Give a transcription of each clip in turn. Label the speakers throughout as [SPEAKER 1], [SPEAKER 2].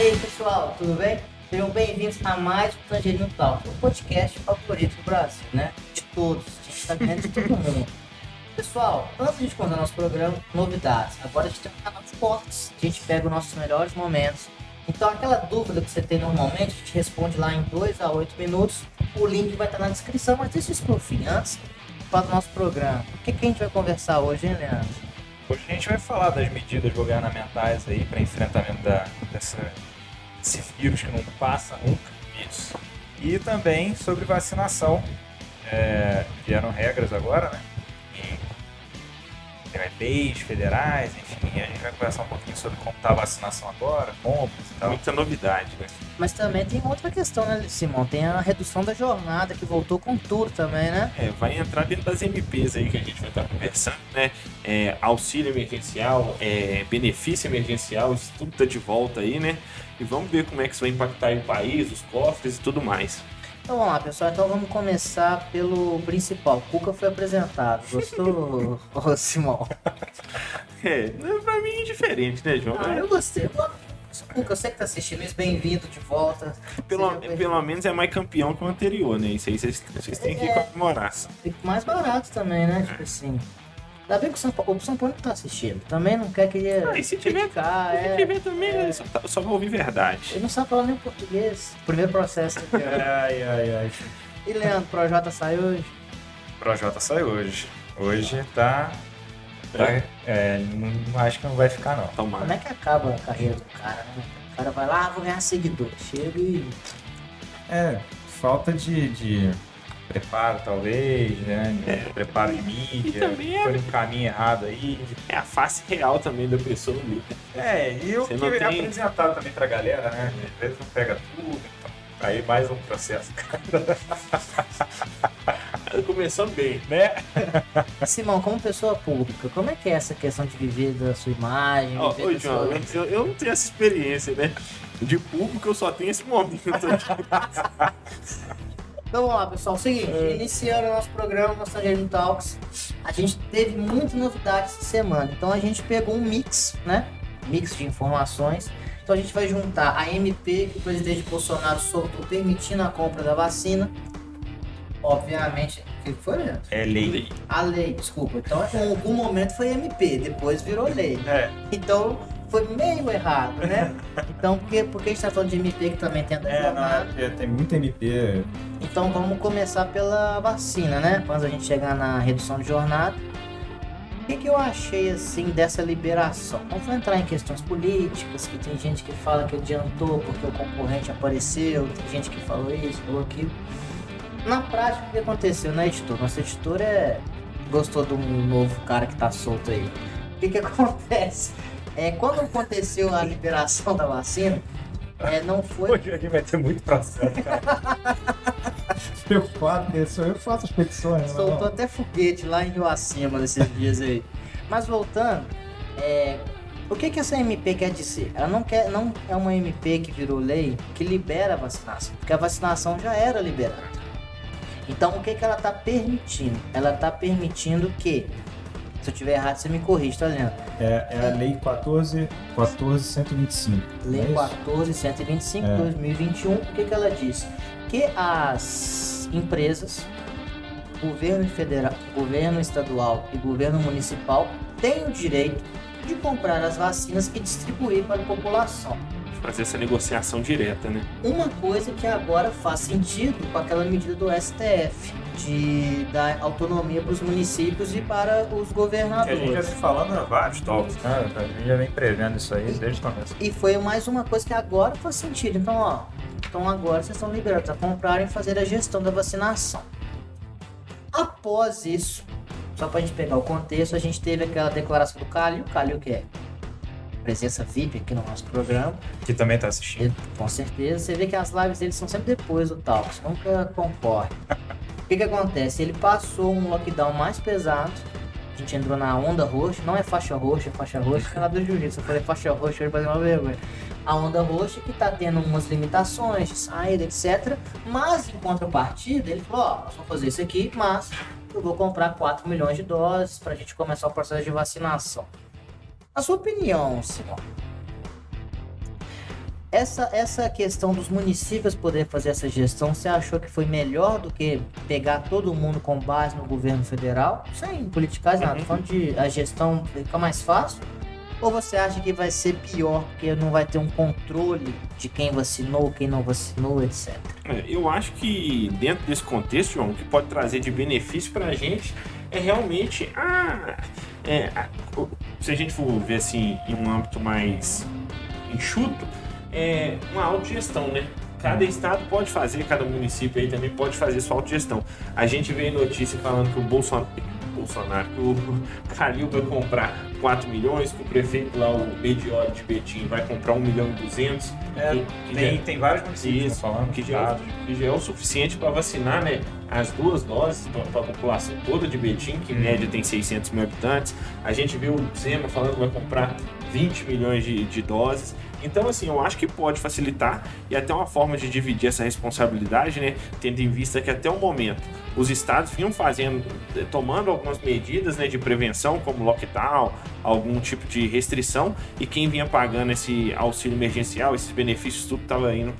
[SPEAKER 1] E aí, pessoal, tudo bem? Sejam bem-vindos a mais um Tangerino Talk, o podcast favorito do Brasil, né? De todos, tá ganhando de todo mundo. Pessoal, antes de começar nosso programa, novidades. Agora a gente tem um canal de cortes, a gente pega os nossos melhores momentos. Então, aquela dúvida que você tem normalmente, a gente responde lá em 2 a 8 minutos. O link vai estar na descrição, mas deixa isso pro fim, antes para o nosso programa. O que, que a gente vai conversar hoje, hein, Leandro?
[SPEAKER 2] Hoje a gente vai falar das medidas governamentais aí para enfrentamento da, dessa, desse vírus que não passa nunca. Isso. E também sobre vacinação. É, vieram regras agora, né? Em leis federais, enfim, a gente vai conversar um pouquinho sobre como está a vacinação agora, compras e tal.
[SPEAKER 3] Muita novidade, né?
[SPEAKER 1] Mas também tem outra questão, né, Simão? Tem a redução da jornada que voltou com tudo também, né?
[SPEAKER 3] É, vai entrar dentro das MPs aí que a gente vai estar conversando, né? É, auxílio emergencial, é, benefício emergencial, isso tudo tá de volta aí, né? E vamos ver como é que isso vai impactar o país, os cofres e tudo mais.
[SPEAKER 1] Então vamos lá, pessoal. Então vamos começar pelo principal. Cuca foi apresentado. Gostou, Ô, Simão?
[SPEAKER 3] É, pra mim é diferente, né, João?
[SPEAKER 1] Ah, eu gostei. Cuca, você que tá assistindo isso, bem-vindo de volta.
[SPEAKER 3] Pelo, pelo menos é mais campeão que o anterior, né? Isso aí vocês, vocês têm que
[SPEAKER 1] É.
[SPEAKER 3] comemorar.
[SPEAKER 1] Fica mais barato também, né? Tipo assim. Ainda bem que o São Paulo, o São Paulo não tá assistindo. Também não quer que ele.
[SPEAKER 3] Ah, e se tiver,
[SPEAKER 1] criticar,
[SPEAKER 3] se
[SPEAKER 1] é.
[SPEAKER 3] tiver também, né? só, tá- só vai ouvir verdade.
[SPEAKER 1] Ele não sabe falar nem português. Primeiro processo.
[SPEAKER 2] Ai, ai, ai.
[SPEAKER 1] e Leandro, Projota saiu hoje.
[SPEAKER 2] O Projota sai hoje. Hoje tá. tá é, não, acho que não vai ficar, não.
[SPEAKER 1] Como
[SPEAKER 3] Tomara.
[SPEAKER 1] é que acaba a carreira do cara, né? O cara vai lá, ah, vou ganhar seguidor. Chega e.
[SPEAKER 2] É, falta de, de preparo, talvez, né? De Preparo de mídia.
[SPEAKER 3] E também é-
[SPEAKER 2] Foi no caminho errado aí.
[SPEAKER 3] É a face real também da pessoa ali.
[SPEAKER 2] É, e o
[SPEAKER 3] Você
[SPEAKER 2] que
[SPEAKER 3] não
[SPEAKER 2] é
[SPEAKER 3] tem-
[SPEAKER 2] apresentado também pra galera, né? Às vezes não pega tudo. Então, aí mais um processo,
[SPEAKER 3] Começou bem.
[SPEAKER 2] né?
[SPEAKER 1] Simão, como pessoa pública, como é que é essa questão de viver da sua imagem?
[SPEAKER 3] Ó,
[SPEAKER 1] sua-
[SPEAKER 3] eu, eu não tenho essa experiência, né? De público eu só tenho esse momento.
[SPEAKER 1] Então vamos lá, pessoal. Seguinte,
[SPEAKER 3] É.
[SPEAKER 1] iniciando o nosso programa, nosso Tangerino Talks, a gente teve muita novidade essa semana. Então a gente pegou um mix, né? Mix de informações. Então a gente vai juntar a MP que o presidente Bolsonaro soltou permitindo a compra da vacina. Obviamente, o que foi, Leandro?
[SPEAKER 2] É lei.
[SPEAKER 1] A lei, desculpa. Então, em algum momento foi MP, depois virou lei.
[SPEAKER 2] É.
[SPEAKER 1] Então, foi meio errado, né? Então, porque, porque a gente tá falando de MP que também tem a
[SPEAKER 2] É, não,
[SPEAKER 1] jornada.
[SPEAKER 2] é tem muito MP.
[SPEAKER 1] Então vamos começar pela vacina, né? Antes a gente chegar na redução de jornada. O que, que eu achei assim dessa liberação? Vou entrar em questões políticas, que tem gente que fala que adiantou porque o concorrente apareceu, tem gente que falou isso, falou aquilo. Na prática, o que aconteceu, né, editor? Nosso editor é. gostou de um novo cara que tá solto aí. O que, que acontece? É, quando aconteceu a liberação da vacina, é, não foi
[SPEAKER 2] Hoje aqui vai ter muito processo, cara. Né? Sou eu faço as petições, né?
[SPEAKER 1] Soltou até foguete lá em Rio Acima nesses dias aí. Mas voltando, é, o que, que essa MP quer dizer? Ela não, quer, não é uma MP que virou lei que libera a vacinação, porque a vacinação já era liberada. Então o que, que ela está permitindo? Ela está permitindo que, se eu tiver errado, você me corrige, tá Leandro?
[SPEAKER 2] É, é a lei 14, 14125.
[SPEAKER 1] Lei
[SPEAKER 2] não é isso?
[SPEAKER 1] 14125 de
[SPEAKER 2] É.
[SPEAKER 1] 2021, o que, que ela diz? Que as empresas, governo federal, governo estadual e governo municipal têm o direito de comprar as vacinas e distribuir para a população.
[SPEAKER 3] Fazer essa negociação direta, né?
[SPEAKER 1] Uma coisa que agora faz sentido com aquela medida do STF de dar autonomia para os municípios e para os
[SPEAKER 2] Que a gente já
[SPEAKER 1] governadores.
[SPEAKER 2] se falando há vários toques, né? A gente já vem prevendo isso aí desde o começo.
[SPEAKER 1] E foi mais uma coisa que agora faz sentido. Então, ó, então agora vocês estão liberados a comprar e fazer a gestão da vacinação. Após isso, só pra gente pegar o contexto, a gente teve aquela declaração do Calil. Calil que é presença VIP aqui no nosso programa.
[SPEAKER 2] Que também tá assistindo.
[SPEAKER 1] Ele, com certeza. Você vê que as lives dele são sempre depois do Talks, nunca concorre. o que que acontece? Ele passou um lockdown mais pesado. A gente entrou na onda roxa, não é faixa roxa, é faixa roxa, fica lá do jiu-jitsu. Eu falei faixa roxa, eu falei uma vergonha. A onda roxa que tá tendo umas limitações de saída, etc. Mas em contrapartida, ele falou: ó, nós vamos fazer isso aqui, mas eu vou comprar 4 milhões de doses pra gente começar o processo de vacinação. A sua opinião, Simão? Essa, essa questão dos municípios poder fazer essa gestão, você achou que foi melhor do que pegar todo mundo com base no governo federal? Sem politicagem, nada. Tô falando de a gestão fica mais fácil. Ou você acha que vai ser pior, porque não vai ter um controle de quem vacinou, quem não vacinou, etc?
[SPEAKER 3] É, Eu acho que dentro desse contexto, João, o que pode trazer de benefício para a gente é realmente a, é, a- se a gente for ver assim em um âmbito mais enxuto, é uma autogestão, né? Cada estado pode fazer, cada município aí também pode fazer sua autogestão. A gente vê notícia falando que o Bolsonaro, Bolsonaro que o Calil vai comprar 4 milhões, que o prefeito lá, o Medioli de Betim, vai comprar 1 milhão e 200.
[SPEAKER 2] É,
[SPEAKER 3] que-
[SPEAKER 2] tem,
[SPEAKER 3] já-
[SPEAKER 2] tem vários municípios
[SPEAKER 3] Isso,
[SPEAKER 2] falando
[SPEAKER 3] que já,
[SPEAKER 2] dados.
[SPEAKER 3] que já é o suficiente para vacinar né, as duas doses para a população toda de Betim, que em
[SPEAKER 2] Uhum.
[SPEAKER 3] média tem 600 mil habitantes. A gente viu o Zema falando que vai comprar 20 milhões de, de doses. Então, assim, eu acho que pode facilitar e até uma forma de dividir essa responsabilidade, né? Tendo em vista que até o momento os estados vinham fazendo, eh, tomando algumas medidas né, de prevenção, como lockdown, algum tipo de restrição, e quem vinha pagando esse auxílio emergencial, esses benefícios, tudo estava indo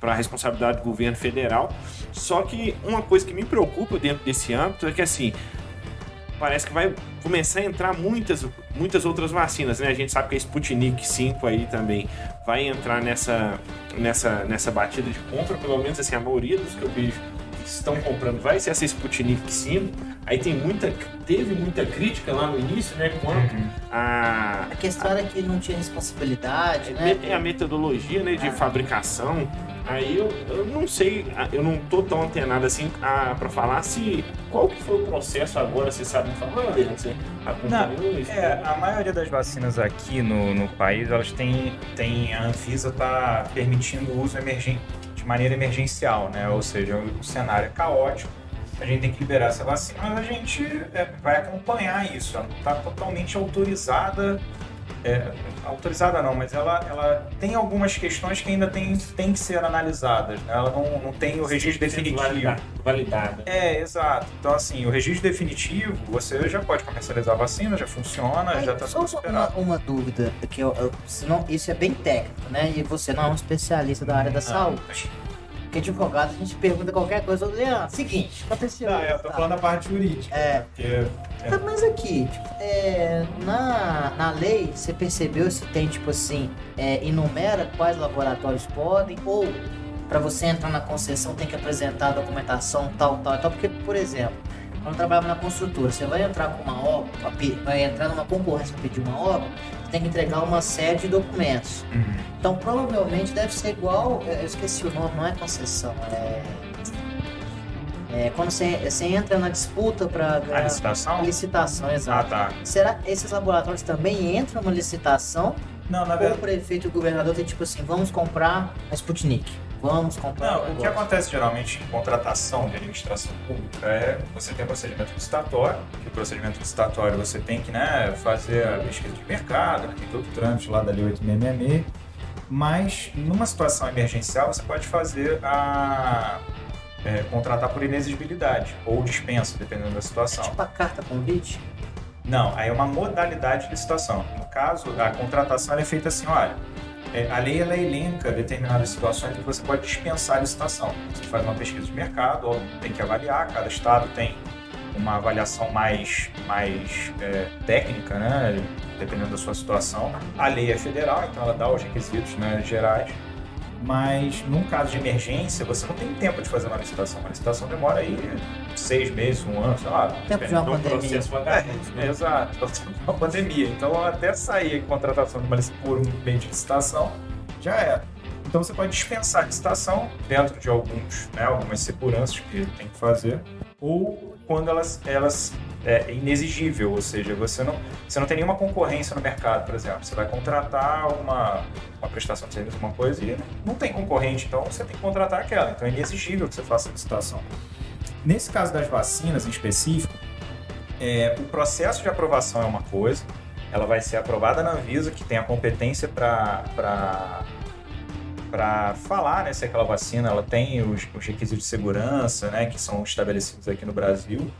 [SPEAKER 3] para a responsabilidade do governo federal. Só que uma coisa que me preocupa dentro desse âmbito é que, assim, parece que vai começar a entrar muitas, muitas outras vacinas, né? A gente sabe que a Sputnik 5 aí também vai entrar nessa, nessa, nessa batida de compra, pelo menos assim, a maioria dos que eu vejo que estão comprando vai ser essa Sputnik 5. Aí tem muita, teve muita crítica lá no início, né? Quanto a,
[SPEAKER 1] A questão era que não tinha responsabilidade, né?
[SPEAKER 3] é a metodologia né, de
[SPEAKER 1] Ah.
[SPEAKER 3] fabricação. Aí eu, eu não sei, eu não tô tão antenado assim a, pra falar se qual que foi o processo agora, você sabe me falar, Adriano? Você acompanhou isso?
[SPEAKER 2] É, a maioria das vacinas aqui no, no país, elas têm, têm a Anvisa está permitindo o uso emergen, de maneira emergencial, né? Ou seja, o, cenário é caótico, a gente tem que liberar essa vacina, mas a gente é, vai acompanhar isso. Ela não está totalmente autorizada, é, autorizada não, mas ela, ela tem algumas questões que ainda tem, tem que ser analisadas. Né? Ela não, não tem o registro definitivo.
[SPEAKER 3] Validada. validada.
[SPEAKER 2] É, exato. Então, assim, o registro definitivo, você já pode comercializar a vacina, já funciona,
[SPEAKER 1] Aí,
[SPEAKER 2] já está
[SPEAKER 1] só
[SPEAKER 2] tudo
[SPEAKER 1] uma,
[SPEAKER 2] esperado.
[SPEAKER 1] uma dúvida, que eu, eu- senão, isso é bem técnico, né? E você não é um especialista da área da saúde. Porque advogado a gente pergunta qualquer coisa, Leandro, seguinte, aconteceu.
[SPEAKER 2] Não, eu
[SPEAKER 1] isso,
[SPEAKER 2] tô
[SPEAKER 1] tá?
[SPEAKER 2] falando da parte jurídica.
[SPEAKER 1] É.
[SPEAKER 2] Porque,
[SPEAKER 1] Tá, mas aqui, tipo, é, na, na lei, você percebeu se tem, tipo assim, é, enumera quais laboratórios podem, ou para você entrar na concessão tem que apresentar a documentação tal, tal tal, porque, por exemplo, quando eu trabalhava na construtora, você vai entrar com uma obra, vai entrar numa concorrência para pedir uma obra, tem que entregar uma série de documentos.
[SPEAKER 2] Uhum.
[SPEAKER 1] Então, provavelmente deve ser igual, é, eu esqueci o nome, não é concessão, é... É, quando você, você entra na disputa para
[SPEAKER 2] A licitação?
[SPEAKER 1] licitação,
[SPEAKER 2] Ah,
[SPEAKER 1] exato.
[SPEAKER 2] tá.
[SPEAKER 1] Será que esses laboratórios também entram na licitação?
[SPEAKER 2] Não, na
[SPEAKER 1] Ou o
[SPEAKER 2] verdade.
[SPEAKER 1] prefeito e o governador tem tipo assim, vamos comprar a Sputnik, vamos comprar
[SPEAKER 2] Não,
[SPEAKER 1] o
[SPEAKER 2] que acontece geralmente em contratação de administração pública é você tem procedimento licitatório, que o procedimento licitatório você tem que né, fazer a pesquisa de mercado, tem todo o trâmite lá da Lei 8666, mas numa situação emergencial você pode fazer a. é, contratar por inexigibilidade ou dispensa, dependendo da
[SPEAKER 1] É
[SPEAKER 2] situação.
[SPEAKER 1] tipo a carta convite?
[SPEAKER 2] Não, aí é uma modalidade de licitação. No caso, a contratação é feita assim, olha, é, a lei ela elenca determinadas situações em que você pode dispensar a licitação. Você faz uma pesquisa de mercado, tem que avaliar, cada estado tem uma avaliação mais, mais é, técnica, né, dependendo da sua situação. A lei é federal, então ela dá os requisitos né, gerais. Mas num caso de emergência, você não tem tempo de fazer uma licitação. Uma licitação demora aí seis meses, um ano, sei lá.
[SPEAKER 1] Tempo de uma
[SPEAKER 3] Então, um
[SPEAKER 1] pandemia.
[SPEAKER 3] processo vagabundo, né?
[SPEAKER 2] Exato, uma pandemia. Então, até sair a contratação de uma por um meio de licitação, já era. Então, você pode dispensar a licitação dentro de alguns, né, algumas seguranças que tem que fazer, ou quando elas, elas é inexigível, ou seja, você não, você não tem nenhuma concorrência no mercado, por exemplo. Você vai contratar uma, uma prestação de serviço, uma coisa, e não tem concorrente, então você tem que contratar aquela. Então, é inexigível que você faça a licitação. Nesse caso das vacinas em específico, é, o processo de aprovação é uma coisa, ela vai ser aprovada na Anvisa, que tem a competência para para falar né, se aquela vacina ela tem os, os requisitos de segurança, né, que são estabelecidos aqui no Brasil.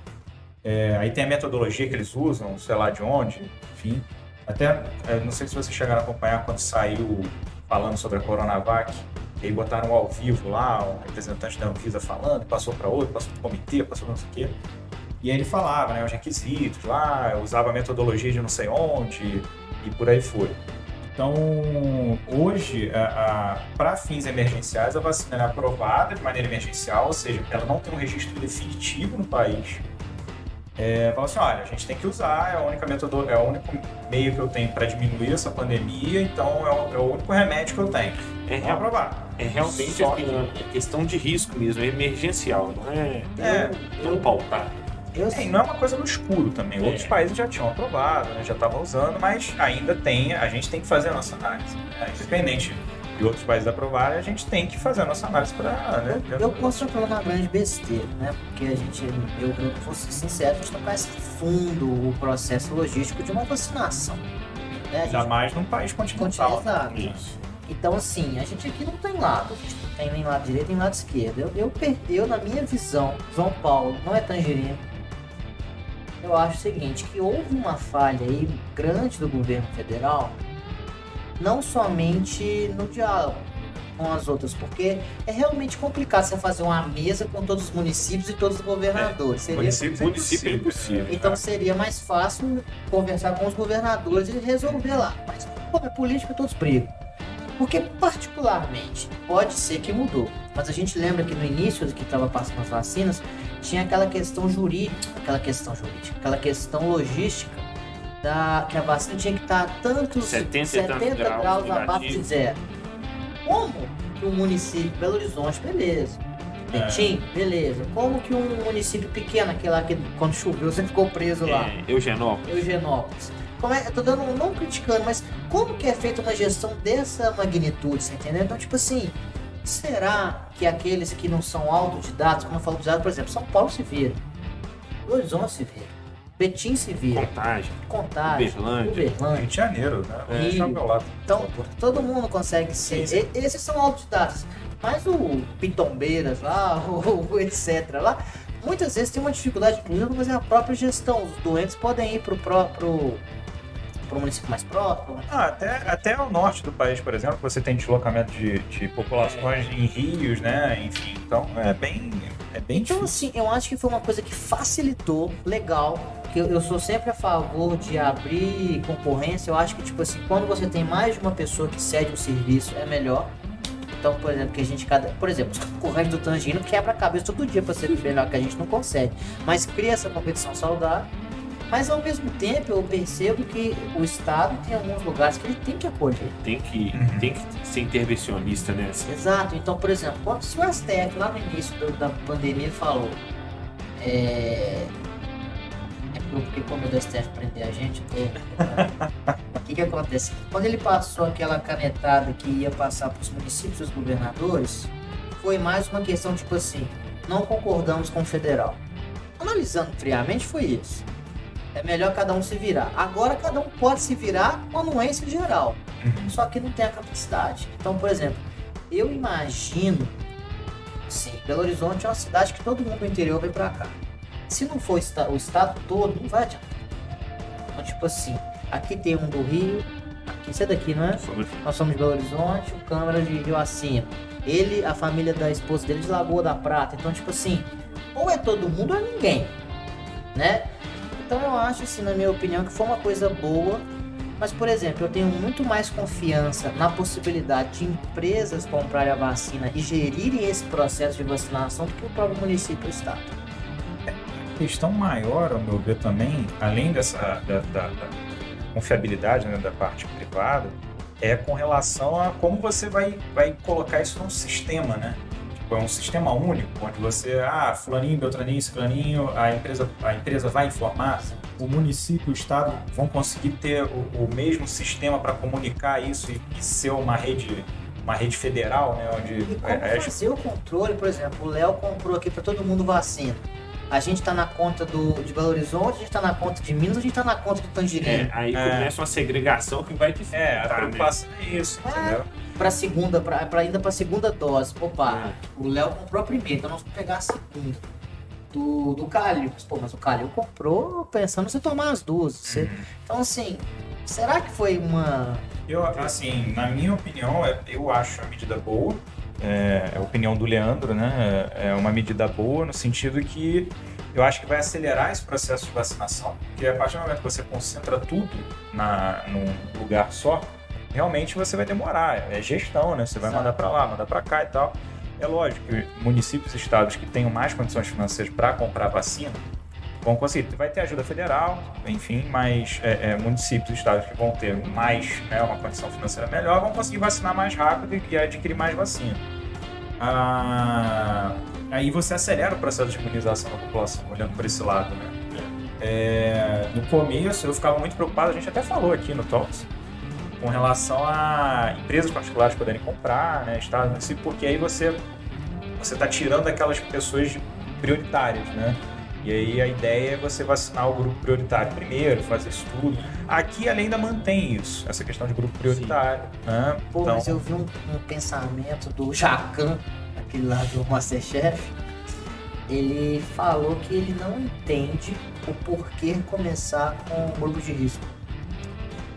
[SPEAKER 2] É, aí tem a metodologia que eles usam, sei lá de onde, enfim. Até, é, não sei se vocês chegaram a acompanhar quando saiu, falando sobre a Coronavac. E aí botaram ao vivo lá, um representante da Anvisa falando, passou para outro, passou para o comitê, passou para não sei o quê. E aí ele falava, né, os requisitos lá, usava a metodologia de não sei onde e por aí foi. Então, hoje, para fins emergenciais, a vacina é aprovada de maneira emergencial, ou seja, ela não tem um registro definitivo no país. É, fala assim, olha, a gente tem que usar, é a única metodo, é o único meio que eu tenho para diminuir essa pandemia, então é o, é o, único remédio que eu tenho.
[SPEAKER 3] É, real, aprovar. é realmente Só que... é questão de risco mesmo, é emergencial, não é,
[SPEAKER 2] é
[SPEAKER 3] não, não pautar.
[SPEAKER 2] Eu, sim, não é uma coisa no escuro também. É. Outros países já tinham aprovado, né, já estavam usando, mas ainda tem, a gente tem que fazer a nossa análise. Né? Independente de outros países aprovarem, a gente tem que fazer a nossa análise para. Né,
[SPEAKER 1] eu, eu posso falar uma grande besteira, né? Porque a gente, eu, eu vou ser sincero, a gente não conhece fundo o processo logístico de uma vacinação.
[SPEAKER 2] Né? Ainda mais num país continental.
[SPEAKER 1] Exato. Isso. Então, assim, a gente aqui não tem lado, a gente não tem nem lado direito nem lado esquerdo. Eu, eu, eu, na minha visão, João Paulo não é tangerino, eu acho o seguinte, que houve uma falha aí grande do governo federal, não somente no diálogo com as outras, porque é realmente complicado você fazer uma mesa com todos os municípios e todos os governadores. É,
[SPEAKER 3] seria... Município, município é impossível.
[SPEAKER 1] Então seria mais fácil conversar com os governadores e resolver lá. Mas como é política, todos brigam. Porque, particularmente, pode ser que mudou. Mas a gente lembra que no início que estava passando as vacinas, tinha aquela questão jurídica, aquela questão jurídica, aquela questão logística, da, que a vacina tinha que estar tantos
[SPEAKER 3] 70, 70
[SPEAKER 1] graus, graus abaixo de zero. Como que um município, Belo Horizonte, beleza. Betim, é. beleza. Como que um município pequeno, aquele lá que quando choveu você ficou preso lá? É,
[SPEAKER 3] Eugenópolis.
[SPEAKER 1] Eugenópolis. Como é, eu tô dando, não criticando, mas como que é feita uma gestão dessa magnitude, você entendeu? Então, tipo assim, será que aqueles que não são autodidatos, como eu falo por exemplo, São Paulo se vira, Horizonte se vira, Betim se vira,
[SPEAKER 3] Contagem,
[SPEAKER 1] Contagem,
[SPEAKER 3] Uberlândia,
[SPEAKER 2] Uberlândia. Rio de Janeiro, né?
[SPEAKER 1] É. Então, todo mundo consegue ser. Sim, sim. Esses são autodidatos. Mas o Pitombeiras lá, o, o etc. lá, muitas vezes tem uma dificuldade, inclusive, para fazer a própria gestão. Os doentes podem ir para o próprio para um município mais próximo?
[SPEAKER 2] Ah, até, até ao norte do país, por exemplo, você tem deslocamento de, de populações é. em rios, né? Enfim, então é bem, é bem
[SPEAKER 1] Então,
[SPEAKER 2] difícil.
[SPEAKER 1] assim, eu acho que foi uma coisa que facilitou, legal, que eu, eu sou sempre a favor de abrir concorrência. Eu acho que, tipo assim, quando você tem mais de uma pessoa que cede um serviço, é melhor. Então, por exemplo, que a gente cada. Por exemplo, os concorrentes do Tangino quebra a cabeça todo dia para ser melhor que a gente não consegue. Mas cria essa competição saudável mas ao mesmo tempo eu percebo que o Estado tem alguns lugares que ele tem que acolher.
[SPEAKER 3] Tem que, uhum. tem que ser intervencionista nessa.
[SPEAKER 1] Exato. Então, por exemplo, quando se o STF lá no início da pandemia falou. É, é porque como o STF prender a gente, o que, que acontece? Quando ele passou aquela canetada que ia passar para os municípios e os governadores, foi mais uma questão tipo assim, não concordamos com o federal. Analisando friamente, foi isso. É melhor cada um se virar. Agora cada um pode se virar com anuência geral. Uhum. Só que não tem a capacidade. Então, por exemplo, eu imagino, sim, Belo Horizonte é uma cidade que todo mundo do interior vem pra cá. Se não for o estado todo, não vai adiantar. Então, tipo assim, aqui tem um do Rio, aqui, você é daqui, não é? Nós somos de Belo Horizonte, o Câmara de Rio Acima. Ele, a família da esposa dele de Lagoa da Prata. Então, tipo assim, ou é todo mundo ou é ninguém, né? Então eu acho, assim, na minha opinião, que foi uma coisa boa. Mas, por exemplo, eu tenho muito mais confiança na possibilidade de empresas comprarem a vacina e gerirem esse processo de vacinação do que o próprio município ou estado.
[SPEAKER 2] A questão maior, ao meu ver, também, além dessa da, da, da confiabilidade né, da parte privada, é com relação a como você vai, vai colocar isso num sistema, né? Tipo, é um sistema único, onde você, ah, fulaninho, beltraninho, ciclaninho, a empresa, a empresa vai informar, o município, o estado vão conseguir ter o, o mesmo sistema para comunicar isso e, e, ser uma rede uma rede federal, né, onde
[SPEAKER 1] e como é, é fazer é... o controle, por exemplo, o Léo comprou aqui para todo mundo vacina. A gente está na conta do, de Belo Horizonte, a gente está na conta de Minas, a gente está na conta do Tangerina.
[SPEAKER 3] É, aí é. começa uma segregação que vai te
[SPEAKER 2] É, a preocupação né? é isso, é. entendeu?
[SPEAKER 1] para segunda, pra, pra ainda para segunda dose. Opa, é. o Léo comprou a primeira, então nós vamos pegar a segunda. Do, do Calil. Pô, mas o Calil comprou pensando em você tomar as duas. Você... Uhum. Então, assim, Será que foi uma.
[SPEAKER 2] Eu, assim, na minha opinião, é- eu acho a medida boa. É, é a opinião do Leandro, né? É uma medida boa no sentido que eu acho que vai acelerar esse processo de vacinação, porque a partir do momento que você concentra tudo na, num lugar só, realmente você vai demorar. É gestão, né? Você vai
[SPEAKER 1] Exato.
[SPEAKER 2] mandar para lá, mandar para cá e tal. É lógico que municípios e estados que tenham mais condições financeiras para comprar vacina vão conseguir. Vai ter ajuda federal, enfim, mas é, é, municípios e estados que vão ter mais, né, uma condição financeira melhor, vão conseguir vacinar mais rápido e- adquirir mais vacina. Ah, aí você acelera o processo de imunização da população, olhando por esse lado, né? É, no começo eu ficava muito preocupado, a gente até falou aqui no Talks, com relação a empresas particulares poderem comprar, né, estados, porque aí você você está tirando aquelas pessoas prioritárias, né? E aí a ideia é você vacinar o grupo prioritário primeiro, fazer isso tudo. Aqui ela ainda mantém isso, essa questão de grupo prioritário. Né?
[SPEAKER 1] Pô,
[SPEAKER 2] Então,
[SPEAKER 1] mas eu vi um, um pensamento do Jacan, aquele lá do Masterchef. Ele falou que ele não entende o porquê começar com um grupo de risco.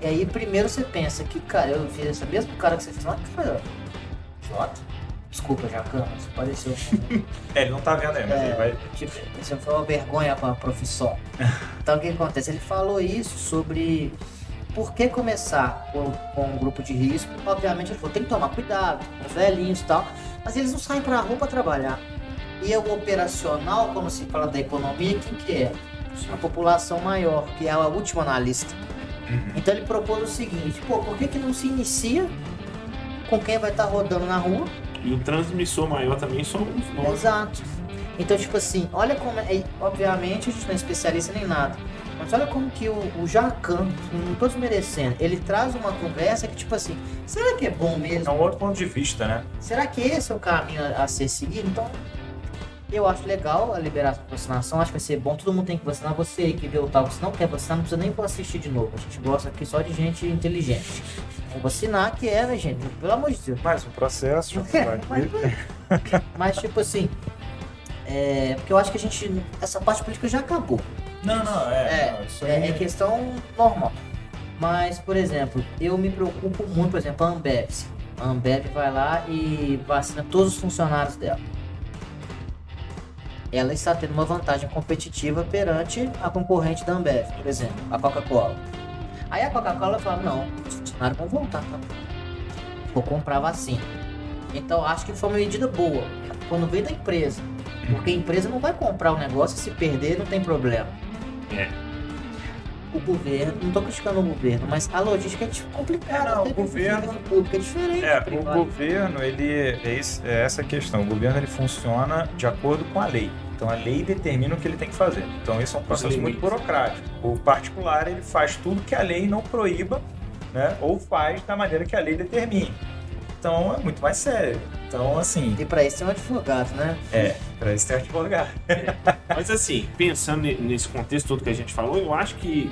[SPEAKER 1] E aí, primeiro você pensa que, cara, eu fiz essa mesma cara que você fez, mas, cara, Jota, desculpa, Jacan, isso pareceu.
[SPEAKER 2] é, ele não tá vendo aí, mas
[SPEAKER 1] É,
[SPEAKER 2] ele vai.
[SPEAKER 1] tipo, isso foi uma vergonha para a profissão. Então o que acontece? Ele falou isso sobre por que começar com, com um grupo de risco. Obviamente ele falou, tem que tomar cuidado com os velhinhos e tal, mas eles não saem para a rua para trabalhar. E é o operacional, quando se fala da economia, quem que é? A população maior, que é a última na lista.
[SPEAKER 2] Uhum.
[SPEAKER 1] Então ele propôs o seguinte, pô, por que, que não se inicia com quem vai estar rodando na rua
[SPEAKER 3] E o transmissor maior também somos nós.
[SPEAKER 1] Exato. Então, tipo assim, olha como é. Obviamente, a gente não é especialista nem nada. Mas olha como que o, o Jacan, não tô desmerecendo, ele traz uma conversa que, tipo assim, será que é bom
[SPEAKER 2] É
[SPEAKER 1] mesmo?
[SPEAKER 2] um outro ponto de vista, né?
[SPEAKER 1] Será que esse é o caminho a, a ser seguido? Então, eu acho legal a liberação da vacinação, acho que vai ser bom, todo mundo tem que vacinar. Você aí que vê o tal, se não quer vacinar, não precisa nem assistir de novo. A gente gosta aqui só de gente inteligente. Vamos vacinar, que é, né, gente? Pelo amor de Deus.
[SPEAKER 2] Mais um processo. já vai
[SPEAKER 1] Mas, mas, tipo assim, é, porque eu acho que a gente, essa parte política já acabou.
[SPEAKER 2] Não, não, é.
[SPEAKER 1] É,
[SPEAKER 2] não,
[SPEAKER 1] É, é questão normal. Mas, por exemplo, eu me preocupo muito, por exemplo, a Ambev. A Ambev vai lá e vacina todos os funcionários dela. Ela está tendo uma vantagem competitiva perante a concorrente da Ambev, por exemplo, a Coca-Cola. Aí a Coca-Cola fala, não, os funcionários vão voltar? Vou comprar vacina. Então acho que foi uma medida boa, quando veio da empresa. Porque a empresa não vai comprar o negócio se perder não tem problema.
[SPEAKER 3] É.
[SPEAKER 1] O governo, não estou criticando o governo, mas a logística é complicada.
[SPEAKER 2] É, não,
[SPEAKER 1] tem
[SPEAKER 2] o governo-
[SPEAKER 1] público é diferente.
[SPEAKER 2] É, o governo, ele é, esse- é essa a questão. O governo ele funciona de acordo com a lei. Então a lei determina o que ele tem que fazer. Então isso é um processo muito burocrático. O particular ele faz tudo que a lei não proíba, né? Ou faz da maneira que a lei determine. Então é muito mais sério. Então assim,
[SPEAKER 1] E para isso tem um advogado, né?
[SPEAKER 2] é para isso tem advogado.
[SPEAKER 3] Mas assim, pensando ne- nesse contexto todo que a gente falou, eu acho que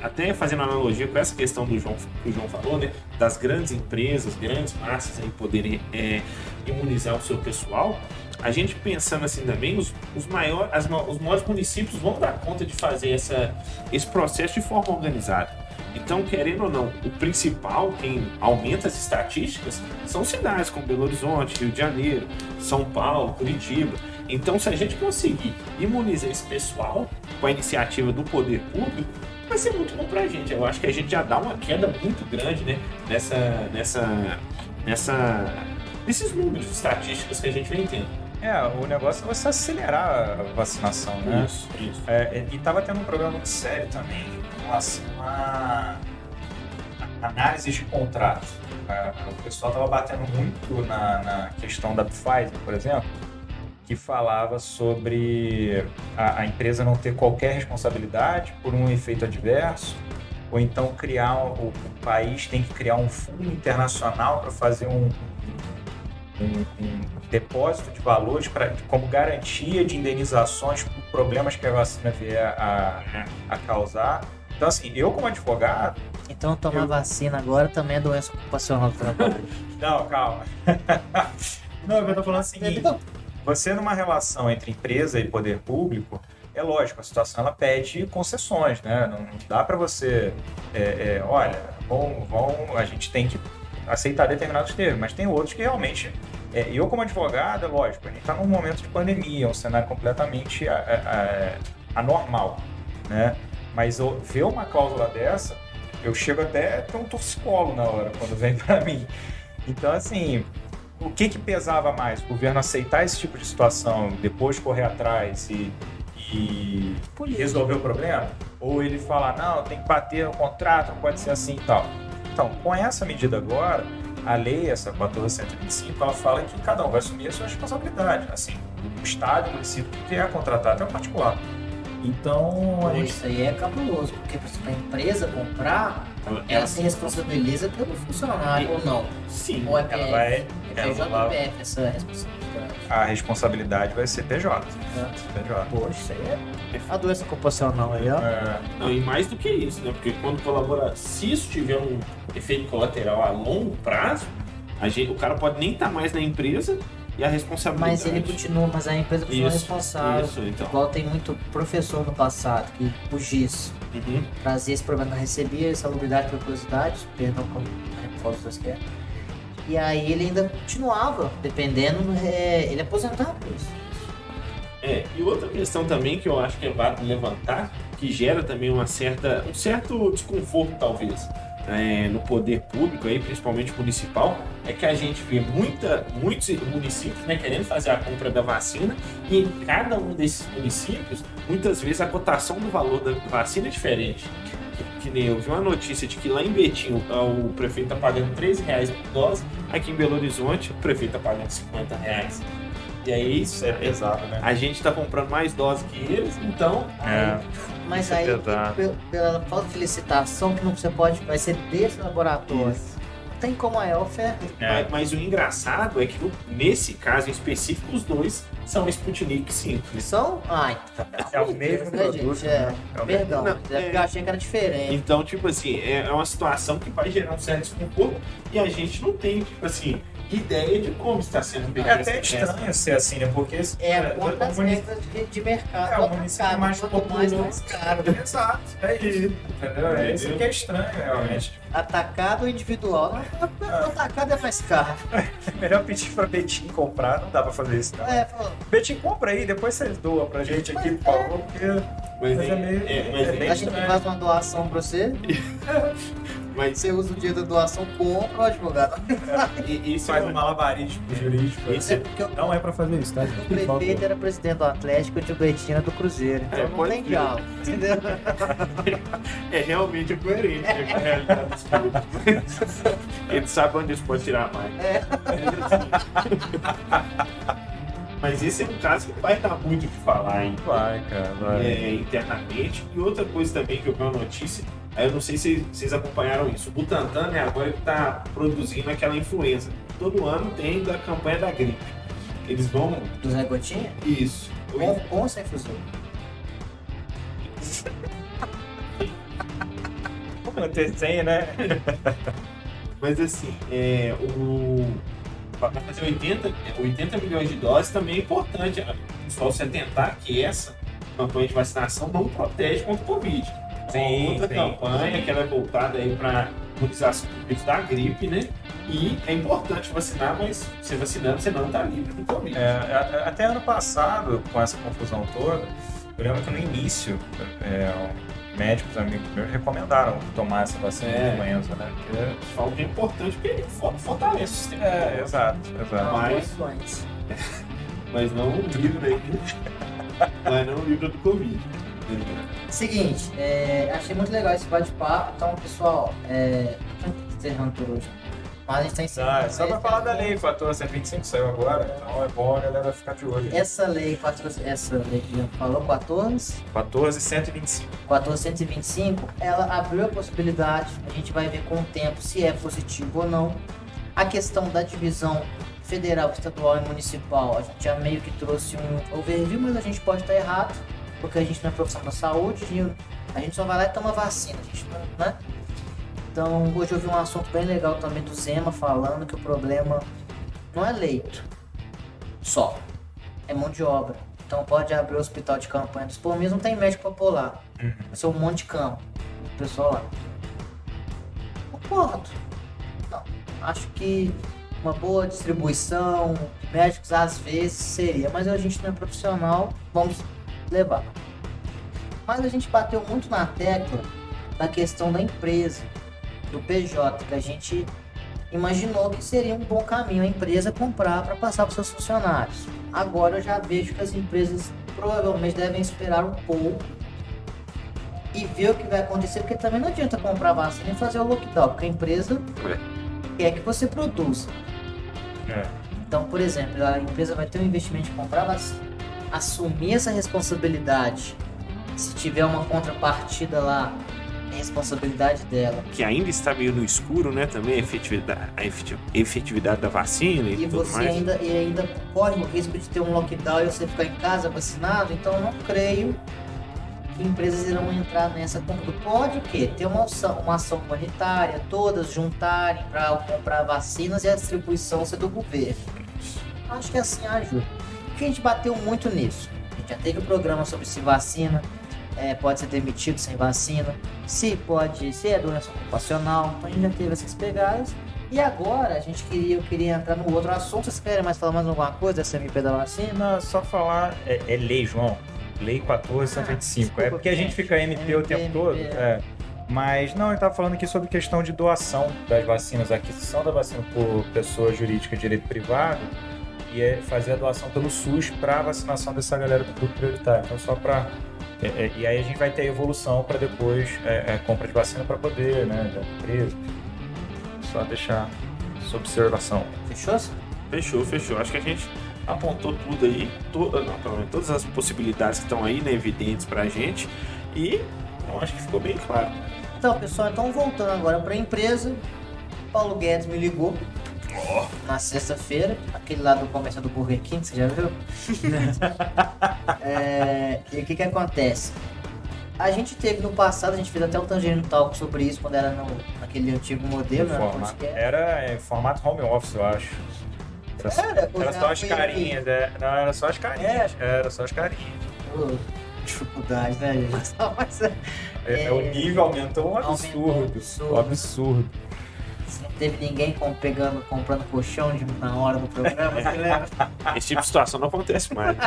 [SPEAKER 3] até fazendo analogia com essa questão do João, que o João falou, né? Das grandes empresas, grandes massas aí poderem é, imunizar o seu pessoal, a gente pensando assim também, os, os, maior, as os maiores municípios vão dar conta de fazer essa, esse processo de forma organizada. Então, querendo ou não, o principal, quem aumenta as estatísticas, são cidades como Belo Horizonte, Rio de Janeiro, São Paulo, Curitiba. Então, se a gente conseguir imunizar esse pessoal com a iniciativa do poder público, vai ser muito bom pra gente. Eu acho que a gente já dá uma queda muito grande, né? Nessa, nessa, nessa, nesses números estatísticos que a gente vem tendo.
[SPEAKER 2] É, o negócio é você acelerar a vacinação, né?
[SPEAKER 3] Isso, isso.
[SPEAKER 2] É, e estava tendo um problema muito sério também com relação a a análises de contrato. É, O pessoal estava batendo muito na, na questão da Pfizer, por exemplo, que falava sobre a, a empresa não ter qualquer responsabilidade por um efeito adverso, ou então criar o, o país tem que criar um fundo internacional para fazer um, um- um depósito de valores pra, como garantia de indenizações por problemas que a vacina vier a, a causar. Então, assim, eu como advogado.
[SPEAKER 1] Então tomar
[SPEAKER 2] Eu-
[SPEAKER 1] vacina agora também é doença ocupacional do trabalho.
[SPEAKER 2] Não, calma. Não, eu tô falando o seguinte: você numa relação entre empresa e poder público, é lógico, a situação ela pede concessões, né? Não dá para você, é, é, olha, vão, vão, a gente tem que aceitar determinados termos, mas tem outros que realmente é, eu, como advogado, é lógico, a gente está num momento de pandemia, um cenário completamente a, a, anormal, né? Mas eu, ver uma cláusula dessa, eu chego até a ter um torcicolo na hora, quando vem para mim. Então, assim, o que que pesava mais? O governo aceitar esse tipo de situação, depois correr atrás e, e resolver o problema? Ou ele falar, não, tem que bater o contrato, não pode ser assim e tal. Então, com essa medida agora, a lei, essa 1425, ela fala que cada um vai assumir a sua responsabilidade. Assim, o Estado, o município que vier contratar até o particular. Então,
[SPEAKER 1] Pô, isso aí é cabuloso, porque para a empresa comprar, ela se responsabiliza pelo funcionário ou não.
[SPEAKER 3] Sim.
[SPEAKER 1] Ou é
[SPEAKER 2] ela
[SPEAKER 1] PF,
[SPEAKER 2] vai.
[SPEAKER 1] é
[SPEAKER 2] Ela
[SPEAKER 1] PJ
[SPEAKER 2] vai
[SPEAKER 1] ou PF essa responsabilidade.
[SPEAKER 2] a responsabilidade vai ser PJ.
[SPEAKER 1] Tá?
[SPEAKER 2] PJ.
[SPEAKER 1] Poxa, isso aí é a doença ocupacional aí, ó.
[SPEAKER 2] É,
[SPEAKER 3] Não, e mais do que isso, né? Porque quando colabora, se isso tiver um efeito colateral a longo prazo, a gente, o cara pode nem estar mais na empresa e a responsabilidade.
[SPEAKER 1] Mas ele continua, mas a empresa continua
[SPEAKER 3] Isso,
[SPEAKER 1] responsável.
[SPEAKER 3] Isso, então.
[SPEAKER 1] Igual tem muito professor no passado que o GIS
[SPEAKER 3] Uhum.
[SPEAKER 1] trazia esse problema, recebia salubridade por curiosidade, perdão, como qual dos dois quer. E aí ele ainda continuava, dependendo, é, ele aposentava por isso.
[SPEAKER 3] É, e outra questão também que eu acho que é válido levantar, que gera também uma certa, um certo desconforto, talvez, é, no poder público, aí, principalmente municipal, é que a gente vê muita, muitos municípios né, querendo fazer a compra da vacina e em cada um desses municípios, muitas vezes a cotação do valor da vacina é diferente. Que, que nem eu vi uma notícia de que lá em Betim o, o prefeito está pagando 13 reais por dose, aqui em Belo Horizonte o prefeito está pagando 50 reais. E aí,
[SPEAKER 2] isso é pesado, né?
[SPEAKER 3] a gente tá comprando mais doses que eles, então.
[SPEAKER 2] É.
[SPEAKER 1] Mas
[SPEAKER 2] Isso é
[SPEAKER 1] aí,
[SPEAKER 2] pesado.
[SPEAKER 1] pe- pela falta de licitação, que não você pode, vai ser desse laboratório. Não tem como é oferta.
[SPEAKER 2] É.
[SPEAKER 3] Mas, o engraçado é que nesse caso em específico, os dois são Sputnik 5.
[SPEAKER 1] São? Ai, tá
[SPEAKER 2] É o mesmo
[SPEAKER 1] né,
[SPEAKER 2] produto,
[SPEAKER 1] gente? É.
[SPEAKER 2] né? É o mesmo.
[SPEAKER 1] Perdão,
[SPEAKER 3] Não,
[SPEAKER 1] é eu achei que era diferente.
[SPEAKER 3] Então, tipo assim, é é uma situação que vai gerar um certo desconforto e a gente não tem, tipo assim, ideia de como está sendo feita
[SPEAKER 2] É até
[SPEAKER 3] essa
[SPEAKER 2] estranho ser assim, né? Porque
[SPEAKER 1] É,
[SPEAKER 2] o
[SPEAKER 1] contra as regras de, de mercado.
[SPEAKER 2] É, o município mais populoso.
[SPEAKER 1] mais caro.
[SPEAKER 2] Exato, é isso. Entendeu? É isso que é estranho, realmente.
[SPEAKER 1] Atacado ou individual, não, atacado é mais caro.
[SPEAKER 2] Melhor pedir pra Betim comprar, não dá pra fazer isso. Não.
[SPEAKER 1] É, falou,
[SPEAKER 2] Betim, compra aí, depois vocês doam pra gente aqui, por favor, porque
[SPEAKER 3] Mas,
[SPEAKER 2] é meio-
[SPEAKER 3] é, mas
[SPEAKER 2] é
[SPEAKER 3] é-
[SPEAKER 2] bem
[SPEAKER 1] a gente faz uma doação pra você,
[SPEAKER 3] mas
[SPEAKER 1] você usa o dia da doação, compra o advogado.
[SPEAKER 3] e- isso
[SPEAKER 2] faz
[SPEAKER 3] é
[SPEAKER 2] um malabarismo jurídico.
[SPEAKER 3] Isso
[SPEAKER 1] É porque o
[SPEAKER 2] Não é pra fazer isso, tá?
[SPEAKER 1] o prefeito era presidente do Atlético e o tio Betinho era do Cruzeiro. Então
[SPEAKER 3] É,
[SPEAKER 1] não tem diálogo, entendeu?
[SPEAKER 3] é realmente coerente né, com a realidade dos públicos. Ele sabe onde eles podem tirar mais.
[SPEAKER 1] É.
[SPEAKER 3] Mas esse é um caso que vai dar muito o que falar, hein?
[SPEAKER 2] Vai, cara, vai.
[SPEAKER 3] é, internamente. E outra coisa também que eu vi uma notícia, aí eu não sei se vocês acompanharam isso. O Butantan, né, agora está produzindo aquela influenza. Todo ano tem da campanha da gripe. Eles vão.
[SPEAKER 1] Do Zé Gotinha?
[SPEAKER 3] Isso.
[SPEAKER 1] Com, com ou sem?
[SPEAKER 2] Manter sem, né?
[SPEAKER 3] Mas assim, é, o. Para fazer 80, 80 milhões de doses também é importante. O pessoal se atentar que essa campanha de vacinação não protege contra o Covid. Tem outra
[SPEAKER 2] sim,
[SPEAKER 3] campanha que ela é voltada aí para imunização do vírus da gripe, né? E é importante vacinar, mas você vacinando, você não está livre do Covid.
[SPEAKER 2] É, até ano passado, com essa confusão toda, eu lembro que no início, é, médicos amigos meus recomendaram tomar essa vacina
[SPEAKER 3] É.
[SPEAKER 2] de influenza, né? Porque-
[SPEAKER 3] Falo que é importante porque ele for- fortalece o sistema.
[SPEAKER 2] É, exato, exato.
[SPEAKER 3] Mas-. Mas não livra aí. mas não livra do Covid.
[SPEAKER 1] Seguinte, é, achei muito legal esse bate-papo. Então, pessoal, é, encerrando por hoje. Mas a gente tá encerrando.
[SPEAKER 2] Ah, é só pra falar da lei 1425 saiu agora, então é bom a galera ficar de olho.
[SPEAKER 1] Essa lei, 14 essa lei que gente falou, 14,
[SPEAKER 2] 14125.
[SPEAKER 1] 1425, ela abriu a possibilidade, a gente vai ver com o tempo se é positivo ou não. A questão da divisão federal, estadual e municipal, a gente já meio que trouxe um overview, mas a gente pode estar errado, porque a gente não é profissional da saúde, a gente só vai lá e toma vacina, a gente não, né? Então, hoje eu vi um assunto bem legal também do Zema falando que o problema não é leito só, é mão de obra. Então pode abrir o hospital de campanha dos Palmeiras, não tem médico popular.
[SPEAKER 2] Uhum.
[SPEAKER 1] Vai ser um monte de campo. O pessoal lá. Concordo. Não, acho que uma boa distribuição médicos às vezes seria, mas a gente não é profissional, vamos levar. Mas a gente bateu muito na tecla da questão da empresa, do PJ, que a gente imaginou que seria um bom caminho a empresa comprar para passar para seus funcionários. Agora eu já vejo que as empresas provavelmente devem esperar um pouco e ver o que vai acontecer, porque também não adianta comprar vacina e fazer o lockdown, porque a empresa quer que você produza.
[SPEAKER 2] É.
[SPEAKER 1] Então, por exemplo, a empresa vai ter um investimento de comprar vacina, assumir essa responsabilidade. Se tiver uma contrapartida lá, é responsabilidade dela.
[SPEAKER 3] Que ainda está meio no escuro, né? Também a efetividade, a efeti- efetividade da vacina e,
[SPEAKER 1] E
[SPEAKER 3] tudo
[SPEAKER 1] você
[SPEAKER 3] mais.
[SPEAKER 1] ainda, e ainda corre o risco de ter um lockdown e você ficar em casa vacinado, então eu não creio que empresas irão entrar nessa tudo. Pode o quê? Ter uma ação, uma ação humanitária, todas juntarem para comprar vacinas e a distribuição ser do governo. Acho que assim ajuda. Porque a gente bateu muito nisso. A gente já teve um programa sobre se vacina, é, pode ser demitido sem vacina, se pode ser é doença ocupacional, então a gente já teve essas pegadas. E agora a gente queria, eu queria entrar no outro assunto. Vocês querem mais falar mais alguma coisa dessa MP da vacina?
[SPEAKER 2] Não, só falar. É, é lei, João. Lei 1425. é porque a gente fica MP o tempo
[SPEAKER 1] MP,
[SPEAKER 2] todo.
[SPEAKER 1] é.
[SPEAKER 2] Mas não, ele tava falando aqui sobre questão de doação das vacinas, a aquisição da vacina por pessoa jurídica de direito privado e é fazer a doação pelo SUS para vacinação dessa galera do grupo prioritário. Então só para e aí a gente vai ter a evolução para depois é, é, compra de vacina para poder, né, da empresa. Só deixar essa observação.
[SPEAKER 1] Fechou?
[SPEAKER 3] Fechou, fechou. Acho que a gente apontou tudo aí, toda, não, pelo menos todas as possibilidades que estão aí, né, evidentes pra gente. E eu acho que ficou bem claro.
[SPEAKER 1] Então, pessoal, então voltando agora para a empresa, Paulo Guedes me ligou na sexta-feira, aquele lá do comercial do Burger King, você já viu? É, e o que que acontece? A gente teve no passado, a gente fez até um Tangerino Talk sobre isso quando era no, naquele antigo modelo, né?
[SPEAKER 2] Formato-
[SPEAKER 1] podcast.
[SPEAKER 2] Era é, formato home office, eu acho. Era, só-
[SPEAKER 1] Era,
[SPEAKER 2] só as carinhas, é, não, era só as carinhas. Era só as carinhas.
[SPEAKER 1] Pô, dificuldade, né, gente? Mas, é,
[SPEAKER 2] É, é, o nível aumentou um
[SPEAKER 1] Aumentou um
[SPEAKER 2] absurdo.
[SPEAKER 1] absurdo. Teve ninguém com- pegando, comprando colchão de- na hora do programa, você lembra?
[SPEAKER 3] Esse tipo de situação não acontece mais.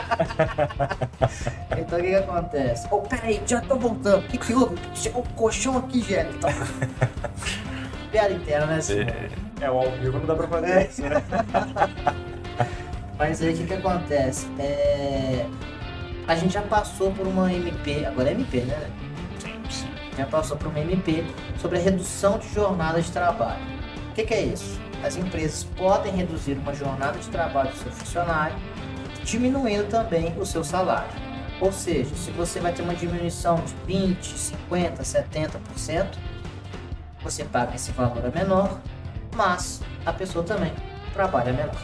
[SPEAKER 1] Então o que, que acontece? Ô, peraí, já tô voltando. O que, que houve? Chegou um colchão aqui, gente. Então... Piada interna, né?
[SPEAKER 3] É,
[SPEAKER 2] É, o ao vivo não dá pra fazer
[SPEAKER 1] É.
[SPEAKER 2] isso, né?
[SPEAKER 1] Mas aí o que, que acontece? É, A gente já passou por uma MP, agora é MP, né? Já passou por uma MP sobre a redução de jornada de trabalho. Que, que é isso? As empresas podem reduzir uma jornada de trabalho do seu funcionário, diminuindo também o seu salário. Ou seja, se você vai ter uma diminuição de 20, 50, 70%, você paga esse valor a menor, mas a pessoa também trabalha menor.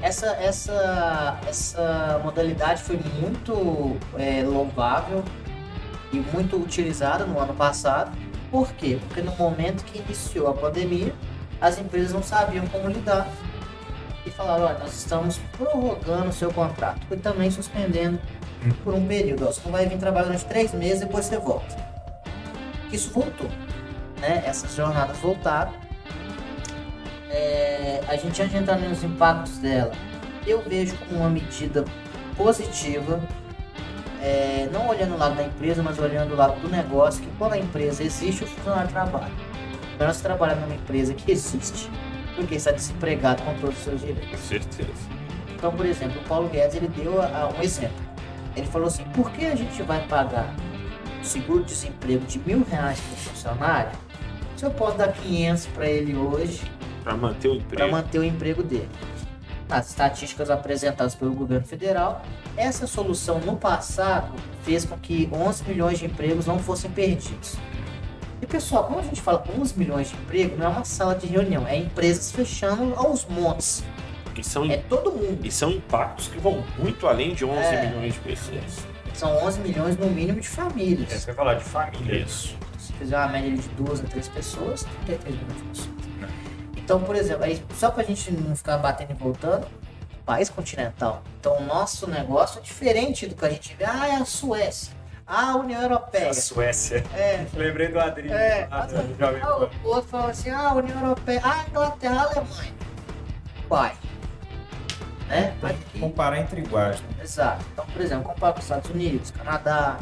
[SPEAKER 1] Essa, essa, essa modalidade foi muito é, louvável e muito utilizada no ano passado. Por quê? Porque no momento que iniciou a pandemia, as empresas não sabiam como lidar e falaram: olha, nós estamos prorrogando o seu contrato e também suspendendo por um período. Ó, Você não vai vir trabalhar durante três meses e depois você volta. Isso voltou, né? Essas jornadas voltaram. É, a gente antes de entrar nos impactos dela, eu vejo como uma medida positiva, é, não olhando o lado da empresa, mas olhando o lado do negócio, que quando a empresa existe, o funcionário trabalha. Então nós trabalhamos numa empresa que existe, porque está desempregado com todos os seus direitos.
[SPEAKER 3] com certeza.
[SPEAKER 1] Então, por exemplo, o Paulo Guedes ele deu a- a um exemplo. Ele falou assim: por que a gente vai pagar seguro-desemprego de mil reais para o funcionário se eu posso dar 500 para ele hoje
[SPEAKER 3] Pra manter o
[SPEAKER 1] para
[SPEAKER 3] emprego.
[SPEAKER 1] manter o emprego dele? Nas estatísticas apresentadas pelo governo federal, essa solução no passado fez com que 11 milhões de empregos não fossem perdidos. E pessoal, quando a gente fala 11 milhões de empregos, não é uma sala de reunião, é empresas fechando aos montes.
[SPEAKER 3] E são,
[SPEAKER 1] É todo mundo.
[SPEAKER 3] e são impactos que vão muito além de 11
[SPEAKER 1] É.
[SPEAKER 3] milhões de pessoas.
[SPEAKER 1] São 11 milhões no mínimo de
[SPEAKER 2] É,
[SPEAKER 1] famílias.
[SPEAKER 2] você vai falar de família.
[SPEAKER 3] Isso.
[SPEAKER 1] Se fizer uma média de duas a três pessoas, 33 milhões de pessoas. Então, por exemplo, aí, só pra gente não ficar batendo e voltando, país continental. Então o nosso negócio é diferente do que a gente vê. Ah, é a Suécia. Ah, a União Europeia.
[SPEAKER 2] A Suécia.
[SPEAKER 1] É.
[SPEAKER 2] Lembrei do Adriano.
[SPEAKER 1] É,
[SPEAKER 2] Ah,
[SPEAKER 1] o outro fala assim, ah, a União Europeia, ah, a Inglaterra, a Alemanha. Vai. Né? Aqui,
[SPEAKER 2] Comparar entre iguais. né?
[SPEAKER 1] exato. Então, por exemplo, comparar com os Estados Unidos, Canadá,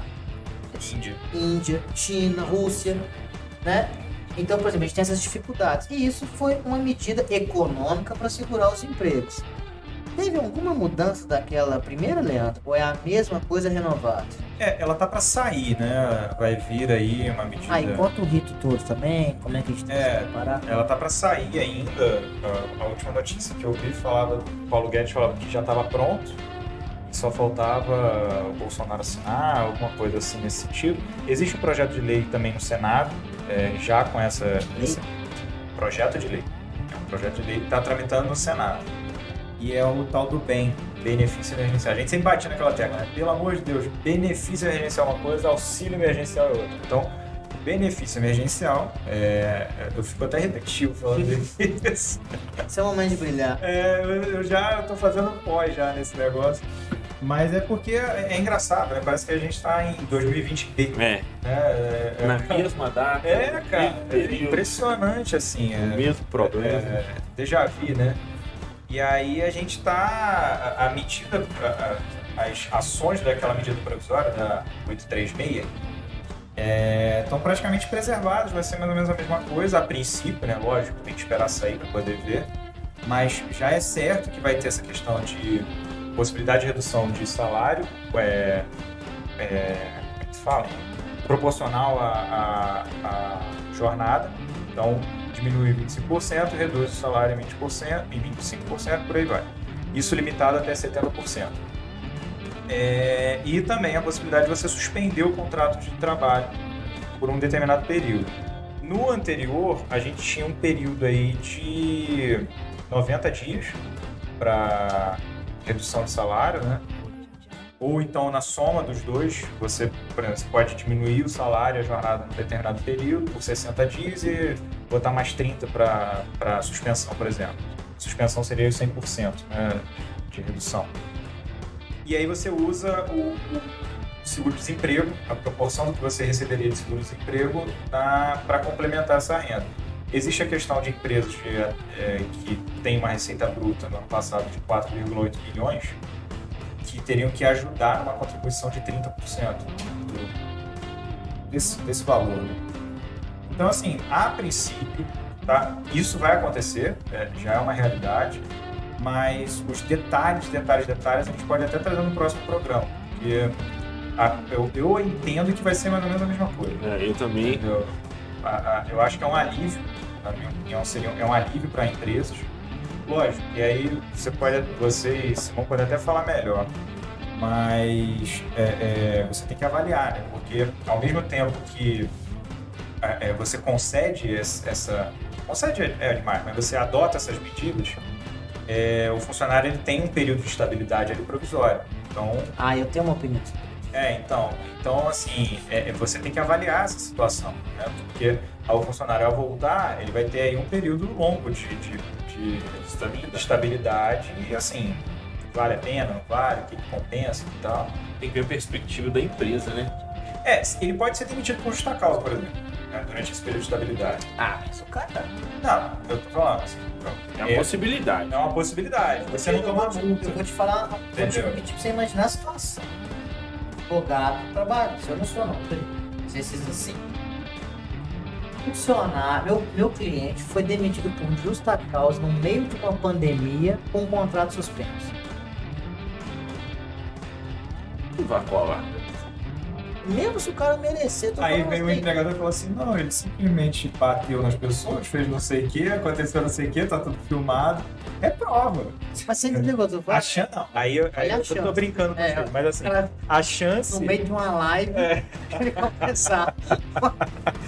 [SPEAKER 2] Índia.
[SPEAKER 1] Índia, China, Rússia, né? Então, por exemplo, a gente tem essas dificuldades. E isso foi uma medida econômica para segurar os empregos. Teve alguma mudança daquela primeira, Leandro? Ou é a mesma coisa renovada?
[SPEAKER 2] É, ela tá pra sair, né? Vai vir aí uma medida.
[SPEAKER 1] Ah, e conta o rito todo também, como é que a gente tem que
[SPEAKER 2] É.
[SPEAKER 1] se preparar?
[SPEAKER 2] Ela tá pra sair ainda. A, a última notícia que eu vi falava, o Paulo Guedes falava que já estava pronto, só faltava o Bolsonaro assinar, alguma coisa assim nesse sentido. Existe um projeto de lei também no Senado, é, já com essa esse projeto de lei. É um projeto de lei que está tramitando no Senado. E é o tal do BEM, benefício emergencial. A gente sempre bate naquela tecla, né? Pelo amor de Deus, benefício emergencial é uma coisa, auxílio emergencial é outra. Então, benefício emergencial, é, eu fico até repetitivo falando isso.
[SPEAKER 1] Esse é o momento de brilhar.
[SPEAKER 2] É, eu, eu já tô fazendo pós já nesse negócio. Mas é porque é, é engraçado, né? Parece que a gente tá em 2020B.
[SPEAKER 3] É,
[SPEAKER 2] Né? É, é,
[SPEAKER 3] na mesma data.
[SPEAKER 2] é, cara, é impressionante, assim.
[SPEAKER 3] o
[SPEAKER 2] É,
[SPEAKER 3] mesmo problema.
[SPEAKER 2] é, déjà vu, né? E aí a gente tá. A, a medida. a- a- as ações daquela medida provisória, da 836, estão praticamente preservadas, vai ser mais ou menos a mesma coisa, a princípio, né? Lógico, tem que esperar sair para poder ver. Mas já é certo que vai ter essa questão de possibilidade de redução de salário, é, é, como é que se fala? Proporcional à, à, à jornada. Então, diminui 25%, reduz o salário em 20%, em 25%, por aí vai. Isso limitado até 70%. É, e também a possibilidade de você suspender o contrato de trabalho por um determinado período. No anterior, a gente tinha um período aí de 90 dias para redução de salário, né? Ou então, na soma dos dois, você, exemplo, pode diminuir o salário a jornada num determinado período por 60 dias e botar mais 30 para suspensão, por exemplo. Suspensão seria os 100% né, de redução. E aí você usa o, o seguro-desemprego, a proporção do que você receberia de seguro-desemprego para complementar essa renda. Existe a questão de empresas que, é, que têm uma receita bruta no ano passado de 4,8 bilhões, que teriam que ajudar numa contribuição de 30% do- desse, desse valor. né? Então, assim, a princípio, tá? isso vai acontecer, é, já é uma realidade, mas os detalhes, detalhes, detalhes a gente pode até trazer no próximo programa. Porque a- eu, eu entendo que vai ser mais ou menos a mesma coisa.
[SPEAKER 3] É, eu também.
[SPEAKER 2] Entendeu? A- a- eu acho que é um alívio, na minha opinião, seria um, é um alívio para empresas. Lógico, e aí você pode, você e Simão podem até falar melhor, mas é, é, você tem que avaliar, né? Porque ao mesmo tempo que é, é, você concede esse- essa, concede é, demais, mas você adota essas medidas, é, o funcionário ele tem um período de estabilidade ali provisório. Então,
[SPEAKER 1] Ah, eu tenho uma opinião.
[SPEAKER 2] é, então, então assim, é, é, você tem que avaliar essa situação, né? Porque ao funcionário ao voltar, ele vai ter aí um período longo de, de, de
[SPEAKER 3] Estabilidade.
[SPEAKER 2] de estabilidade e assim, vale a pena, não vale, o que, que compensa e tal.
[SPEAKER 3] Tem que ver a perspectiva da empresa, né?
[SPEAKER 2] É, ele pode ser demitido por justa causa, por exemplo, né? durante esse período de estabilidade.
[SPEAKER 1] Ah, mas o cara.
[SPEAKER 2] Não, eu tô falando assim,
[SPEAKER 3] É uma
[SPEAKER 2] é,
[SPEAKER 3] possibilidade.
[SPEAKER 2] é uma possibilidade. Você não toma
[SPEAKER 1] Eu
[SPEAKER 2] multa.
[SPEAKER 1] vou te falar, vou te pra você imaginar a situação. Advogado, trabalho, se eu não sou não, peraí. Vocês assim. Funcionário, meu, meu cliente foi demitido por justa causa no meio de uma pandemia com um contrato suspenso.
[SPEAKER 3] Não vai colar.
[SPEAKER 1] Mesmo se o cara merecer, tô
[SPEAKER 2] Aí vem o
[SPEAKER 1] assim,
[SPEAKER 2] entregador e fala assim, não, ele simplesmente bateu nas pessoas, fez não sei o que, aconteceu não sei o que, tá tudo filmado. É prova.
[SPEAKER 1] Mas você entendeu o que eu tô?
[SPEAKER 2] A chance, não. Aí, eu- aí eu tô
[SPEAKER 1] chance.
[SPEAKER 2] brincando com
[SPEAKER 1] É,
[SPEAKER 2] você, mas assim, a chance...
[SPEAKER 1] no meio de uma live,
[SPEAKER 2] É.
[SPEAKER 1] ele vai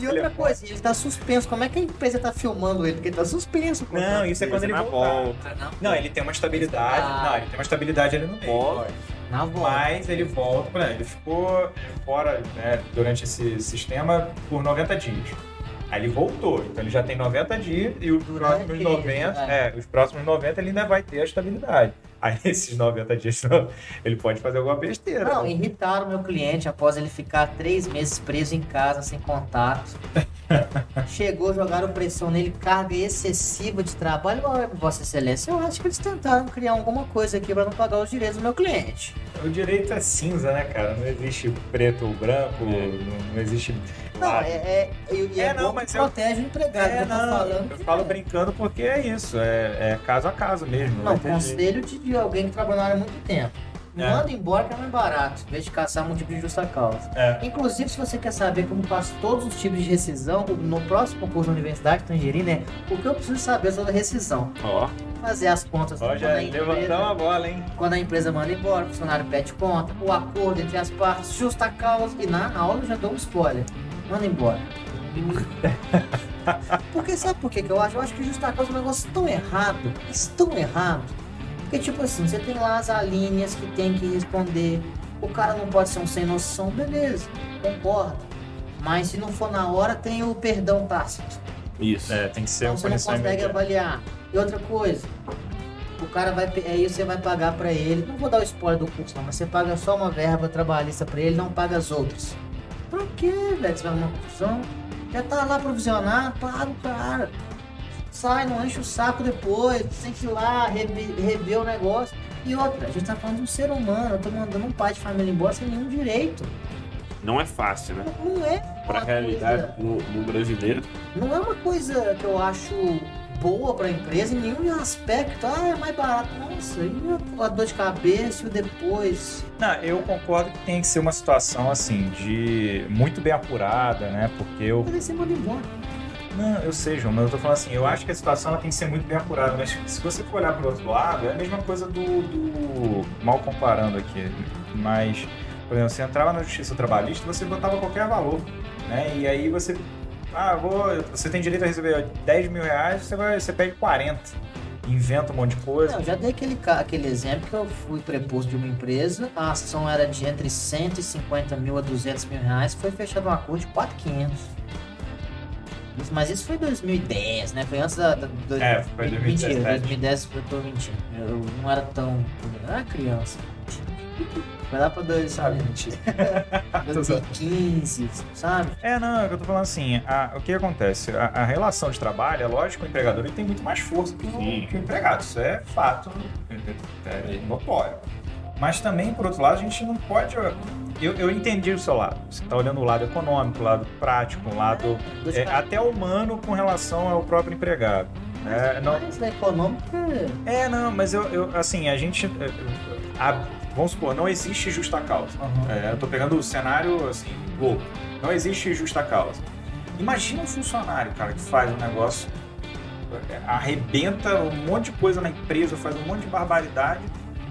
[SPEAKER 1] E outra coisa, ele tá suspenso. Como é que a empresa tá filmando ele? Porque ele tá suspenso.
[SPEAKER 2] Não, isso é quando ele
[SPEAKER 3] na
[SPEAKER 2] voltar.
[SPEAKER 3] volta.
[SPEAKER 1] Não,
[SPEAKER 2] Não, ele tem uma estabilidade.
[SPEAKER 1] Ah.
[SPEAKER 2] Não, ele tem uma estabilidade ali no meio.
[SPEAKER 3] Volta.
[SPEAKER 1] na volta.
[SPEAKER 2] Mas ele volta, exemplo, ele ficou fora né, durante esse sistema por 90 dias. Aí ele voltou, então ele já tem 90 dias e os próximos
[SPEAKER 1] aquele,
[SPEAKER 2] 90,
[SPEAKER 1] é.
[SPEAKER 2] é, os próximos 90 ele ainda vai ter a estabilidade. Aí esses 90 dias ele pode fazer alguma besteira.
[SPEAKER 1] Não, irritaram meu cliente após ele ficar três meses preso em casa, sem contato. Chegou, jogaram pressão nele, carga excessiva de trabalho. Olha, Vossa Excelência, eu acho que eles tentaram criar alguma coisa aqui para não pagar os direitos do meu cliente.
[SPEAKER 2] O direito é cinza, né, cara? Não existe preto ou branco, não, não existe.
[SPEAKER 1] Não, é, é, e- é,
[SPEAKER 2] É, não,
[SPEAKER 1] bom
[SPEAKER 2] mas
[SPEAKER 1] que
[SPEAKER 2] eu-
[SPEAKER 1] protege o empregado.
[SPEAKER 2] É, não,
[SPEAKER 1] falando
[SPEAKER 2] eu falo
[SPEAKER 1] é.
[SPEAKER 2] brincando porque é isso, é, é caso a caso mesmo.
[SPEAKER 1] Não, conselho de, de alguém que trabalhou na área há muito tempo.
[SPEAKER 2] É.
[SPEAKER 1] Manda embora que é mais barato, em vez de caçar um tipo de justa causa.
[SPEAKER 2] É.
[SPEAKER 1] Inclusive, se você quer saber como faço todos os tipos de rescisão, no próximo curso da Universidade Tangerina é o que eu preciso saber sobre a rescisão.
[SPEAKER 3] Ó,
[SPEAKER 1] Fazer as contas
[SPEAKER 2] Ó,
[SPEAKER 1] quando,
[SPEAKER 2] já levantamos a bola, hein?
[SPEAKER 1] quando a empresa manda embora, o funcionário pede conta, o acordo entre as partes, justa causa. E na aula eu já dou um spoiler. Manda embora. Porque sabe por que que eu acho? Eu acho que justa causa é um negócio tão errado, mas tão errado. Porque, tipo assim, você tem lá as alíneas que tem que responder. O cara não pode ser um sem noção, beleza, concordo. Mas se não for na hora, tem o perdão tácito.
[SPEAKER 3] isso.
[SPEAKER 2] É, tem que ser
[SPEAKER 1] Então
[SPEAKER 2] um
[SPEAKER 1] você não consegue avaliar. E outra coisa, o cara vai. Aí você vai pagar pra ele. Não vou dar o spoiler do curso, não, mas você paga só uma verba trabalhista pra ele, não paga as outras. Pra quê, velho? Você vai numa confusão? Já tá lá provisionado, paga o cara. Sai, não enche o saco depois, tem que ir lá rever, rever o negócio. E outra, a gente tá falando de um ser humano, eu tô mandando um pai de família embora sem nenhum direito.
[SPEAKER 3] Não é fácil, né?
[SPEAKER 1] Não é
[SPEAKER 3] Pra realidade
[SPEAKER 1] coisa-
[SPEAKER 3] do, do brasileiro.
[SPEAKER 1] não é uma coisa que eu acho boa para a empresa em nenhum aspecto. Ah, é mais barato. Nossa, e a dor de cabeça e o depois?
[SPEAKER 2] Não, eu concordo que tem que ser uma situação assim, de muito bem apurada, né? Porque eu.
[SPEAKER 1] Aí você manda embora.
[SPEAKER 2] Não, eu sei, João, mas eu tô falando assim, eu acho que a situação ela tem que ser muito bem apurada, mas se você for olhar pro outro lado, é a mesma coisa do. do- mal comparando aqui, mas, por exemplo, você entrava na justiça trabalhista, você botava qualquer valor, né? E aí você. Ah, vou, você tem direito a receber 10 mil reais, você, vai, você pede 40. Inventa um monte de coisa.
[SPEAKER 1] Não, eu já dei aquele, aquele exemplo que eu fui preposto de uma empresa, a ação era de entre 150 mil a 200 mil reais, foi fechado um acordo de 4,500. Isso- Mas isso foi 2010, né? Foi antes da. da do,
[SPEAKER 2] É, foi 2017.
[SPEAKER 1] Mentira, 2010 eu tô mentindo. Eu não era tão. Eu era criança. Foi lá pra dois, sabe?
[SPEAKER 2] mentira.
[SPEAKER 1] 2015, sabe?
[SPEAKER 2] É, não, é que eu tô falando assim, a- o que acontece? A, a relação de trabalho, é lógico que o empregador ele tem muito mais força que o, que o empregado, isso é fato, é, é notório. Mas também, por outro lado, a gente não pode... Eu, eu entendi o seu lado, você tá olhando o lado econômico, o lado prático, o lado é,
[SPEAKER 1] caras.
[SPEAKER 2] até humano com relação ao próprio empregado. É, não,
[SPEAKER 1] Mas a econômica.
[SPEAKER 2] é, não, mas eu, eu assim, a gente... é, a- vamos supor, não existe justa causa. É, eu tô pegando o cenário, assim, louco. Não existe justa causa. Imagina um funcionário, cara, que faz um negócio, é, arrebenta um monte de coisa na empresa, faz um monte de barbaridade,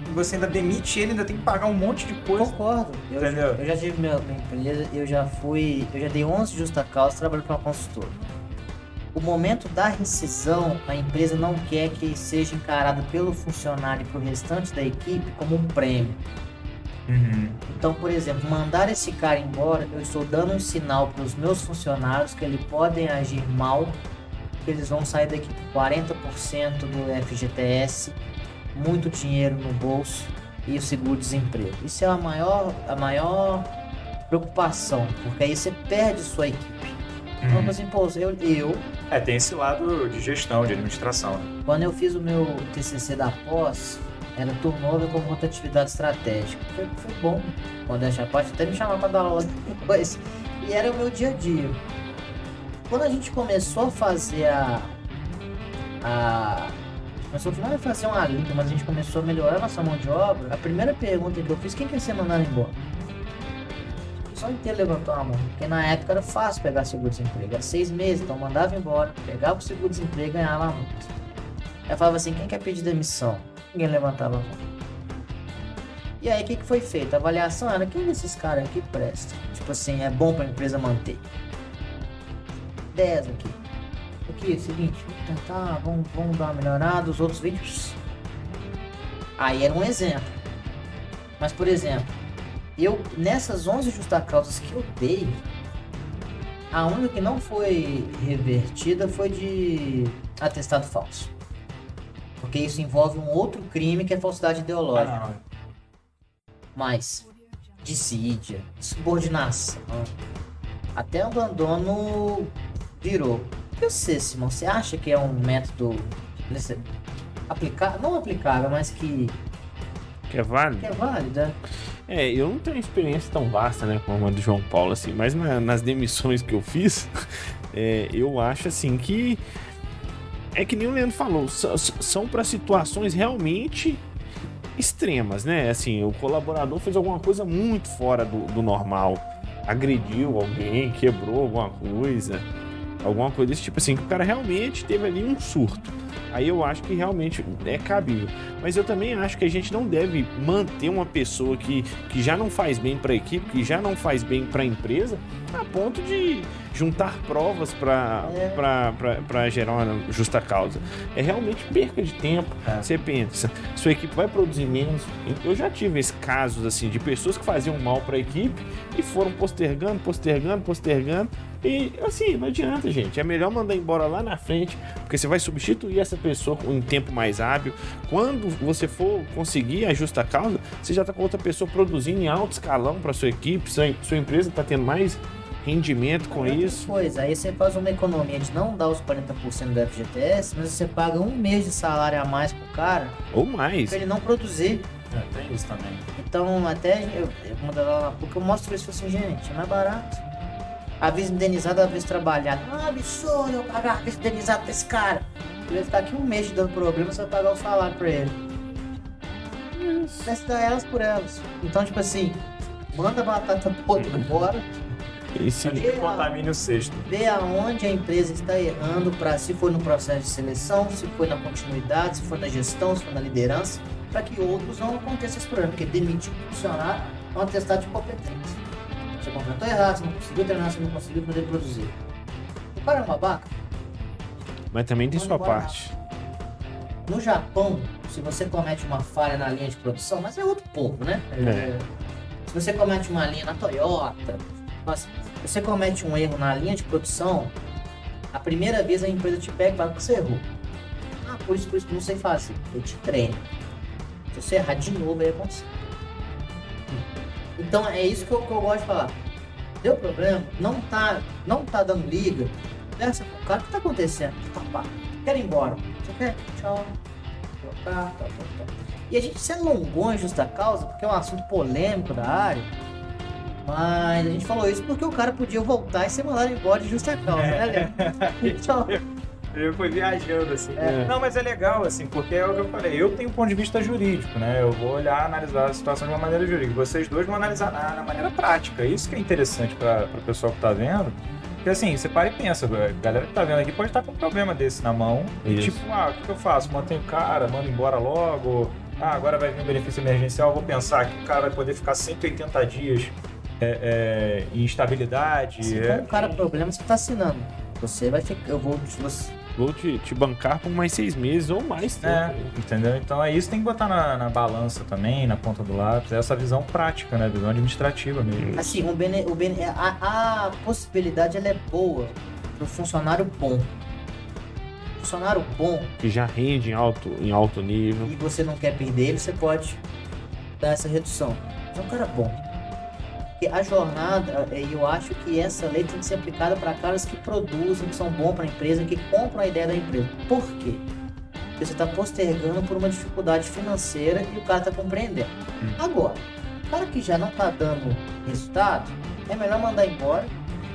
[SPEAKER 2] e você ainda demite ele, ainda tem que pagar um monte de coisa.
[SPEAKER 1] Concordo. Eu,
[SPEAKER 2] Entendeu?
[SPEAKER 1] eu já tive minha, minha empresa, eu já fui. Eu já dei 11 justa causa trabalhando para uma consultora. O momento da rescisão, a empresa não quer que seja encarada pelo funcionário e pelo restante da equipe como um prêmio.
[SPEAKER 2] Uhum.
[SPEAKER 1] Então, por exemplo, mandar esse cara embora, eu estou dando um sinal para os meus funcionários que eles podem agir mal, que eles vão sair daqui com 40% do FGTS, muito dinheiro no bolso e o seguro-desemprego. Isso é a maior, a maior preocupação, porque aí você perde sua equipe. Assim, pô, eu, eu,
[SPEAKER 2] É, tem esse lado de gestão, de administração. né?
[SPEAKER 1] quando eu fiz o meu TCC da pós, era turnover com rotatividade estratégica. Foi, foi bom. Quando essa parte até me chamava para dar aula depois. E era o meu dia a dia. Quando a gente começou a fazer a. a começou não a fazer uma linha, mas a gente começou a melhorar a nossa mão de obra. A primeira pergunta que eu fiz: quem quer ser mandado embora? Só inteiro levantou a mão, porque na época era fácil pegar seguro-desemprego. Era seis meses, então mandava embora, pegava o seguro-desemprego e ganhava a multa. Aí falava assim, quem quer pedir demissão? Ninguém levantava a mão. E aí o que, que foi feito? A avaliação era quem desses caras aqui presta? Tipo assim, é bom pra empresa manter. 10 aqui. Aqui, seguinte, vamos tentar, vamos, vamos dar uma melhorada, os outros 20. Aí era um exemplo. Mas por exemplo, eu nessas 11 justa causas que eu dei, A única que não foi revertida foi de atestado falso. Porque isso envolve um outro crime que é falsidade ideológica.
[SPEAKER 2] Ah,
[SPEAKER 1] Mas dissídia, subordinação, até abandono virou. E você, Simão, você acha que é um método aplicar, não aplicável, mas que,
[SPEAKER 3] Que é válido?
[SPEAKER 1] que é válido? né?
[SPEAKER 3] É, eu não tenho experiência tão vasta, né, como a do João Paulo, assim, mas na- nas demissões que eu fiz, é, eu acho, assim, que é que nem o Leandro falou, são para situações realmente extremas, né? Assim, o colaborador fez alguma coisa muito fora do, do normal, agrediu alguém, quebrou alguma coisa, alguma coisa desse tipo, assim, que o cara realmente teve ali um surto. Aí eu acho que realmente é cabível. Mas eu também acho que a gente não deve manter uma pessoa que, que já não faz bem para a equipe, que já não faz bem para a empresa, a ponto de juntar provas para
[SPEAKER 1] É.
[SPEAKER 3] gerar uma justa causa. É realmente perca de tempo.
[SPEAKER 2] É.
[SPEAKER 3] Você pensa, sua equipe vai produzir menos. Eu já tive esses casos assim de pessoas que faziam mal para a equipe e foram postergando, postergando, postergando. E assim, não adianta, gente. É melhor mandar embora lá na frente, porque você vai substituir essa pessoa em tempo mais hábil. Quando você for conseguir a justa causa, você já está com outra pessoa produzindo em alto escalão para sua equipe, sua, sua empresa está tendo mais rendimento com
[SPEAKER 1] Outra
[SPEAKER 3] isso.
[SPEAKER 1] Coisa, aí você faz uma economia de não dar os 40% do FGTS, mas você paga um mês de salário a mais pro cara
[SPEAKER 3] Ou mais.
[SPEAKER 1] pra ele não produzir.
[SPEAKER 2] é, tem isso também.
[SPEAKER 1] Então, até eu, eu lá na PUC, eu mostro isso assim, gente, é mais barato. Avisa indenizado, avisa trabalhado. Ah, absurdo eu pagar avisa indenizado pra esse cara. Ele vai ficar aqui um mês te dando problema, você vai pagar o salário pra ele. Vai se dar elas por elas. Então, tipo assim, manda a batata toda embora,
[SPEAKER 3] E se-
[SPEAKER 2] Antes que contamine o cesto.
[SPEAKER 1] vê aonde a empresa está errando para se foi no processo de seleção, se foi na continuidade, se foi na gestão, se foi na liderança, para que outros não aconteçam esse problema, porque demitir um funcionário é um atestado de competência. Você contratou errado, você não conseguiu treinar, você não conseguiu fazer ele produzir. O cara é um babaca.
[SPEAKER 3] Mas também tem sua parte.
[SPEAKER 1] No Japão, se você comete uma falha na linha de produção, mas é outro povo, né?
[SPEAKER 3] É.
[SPEAKER 1] Se você comete uma linha na Toyota, se você comete um erro na linha de produção, a primeira vez a empresa te pega e fala que você errou. Ah, por isso, por isso, não sei fazer. Eu te treino. Se você errar de novo, aí acontecer. Então é isso que eu, que eu gosto de falar. Deu problema, não tá, não tá dando liga, conversa com o cara, o que tá acontecendo? Papá, quero ir embora. Você quer? Tchau. Trocar, tal, tal, tal. E a gente se alongou em justa causa, porque é um assunto polêmico da área. Mas a gente falou isso porque o cara podia voltar e ser mandado embora de justa causa, né, Léo? Então,
[SPEAKER 2] Eu fui viajando, assim.
[SPEAKER 3] É.
[SPEAKER 2] Não, mas é legal, assim, porque é o que eu falei. Eu tenho um ponto de vista jurídico, né? Eu vou olhar, analisar a situação de uma maneira jurídica. Vocês dois vão analisar na, na maneira prática. Isso que é interessante para o pessoal que tá vendo. Porque assim, você para e pensa, a galera que tá vendo aqui pode estar com um problema desse na mão. E
[SPEAKER 3] Isso.
[SPEAKER 2] tipo, ah, o que, eu faço? Mantenho o cara, mando embora logo. Ah, agora vai vir um benefício emergencial, vou pensar que o cara vai poder ficar 180 dias é, é, em instabilidade.
[SPEAKER 1] se
[SPEAKER 2] é.
[SPEAKER 1] for um cara problema, você tá assinando. Você vai ficar. Eu vou. Você,
[SPEAKER 3] Vou te, te bancar por mais seis meses ou mais tempo.
[SPEAKER 2] É, entendeu? Então é isso que tem que botar na, na balança também, na ponta do lápis, é essa visão prática, né? Visão administrativa mesmo.
[SPEAKER 1] assim, o bene, o bene, a, a possibilidade ela é boa pro funcionário bom. Funcionário bom
[SPEAKER 3] Que já rende em alto, em alto nível.
[SPEAKER 1] e você não quer perder ele, você pode dar essa redução. É um cara bom. Porque a jornada, eh, eu acho que essa lei tem que ser aplicada para caras que produzem, que são bons para a empresa, que compram a ideia da empresa. Por quê? Porque você está postergando por uma dificuldade financeira e o cara está compreendendo. Agora, o cara que já não está dando resultado, é melhor mandar embora,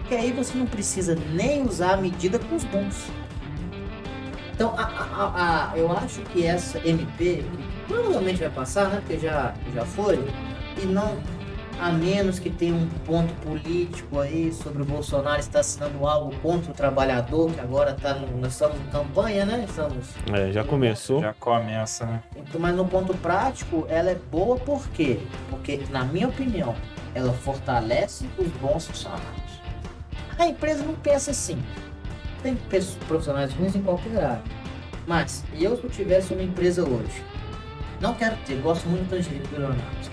[SPEAKER 1] que aí você não precisa nem usar a medida com os bons. Então, a- a- a- a- eu acho que essa MP, que provavelmente vai passar, né? Porque já, já foi, e não, a menos que tenha um ponto político aí sobre o Bolsonaro estar assinando algo contra o trabalhador, que agora tá no, nós estamos em campanha, né? Estamos
[SPEAKER 3] É, já começou.
[SPEAKER 2] Já começa, né?
[SPEAKER 1] então, mas no ponto prático, ela é boa por quê? Porque, na minha opinião, ela fortalece os bons funcionários. A empresa não pensa assim. Tem pessoas, profissionais ruins em qualquer área. Mas, eu se eu tivesse uma empresa hoje, não quero ter, gosto muito de bilionários.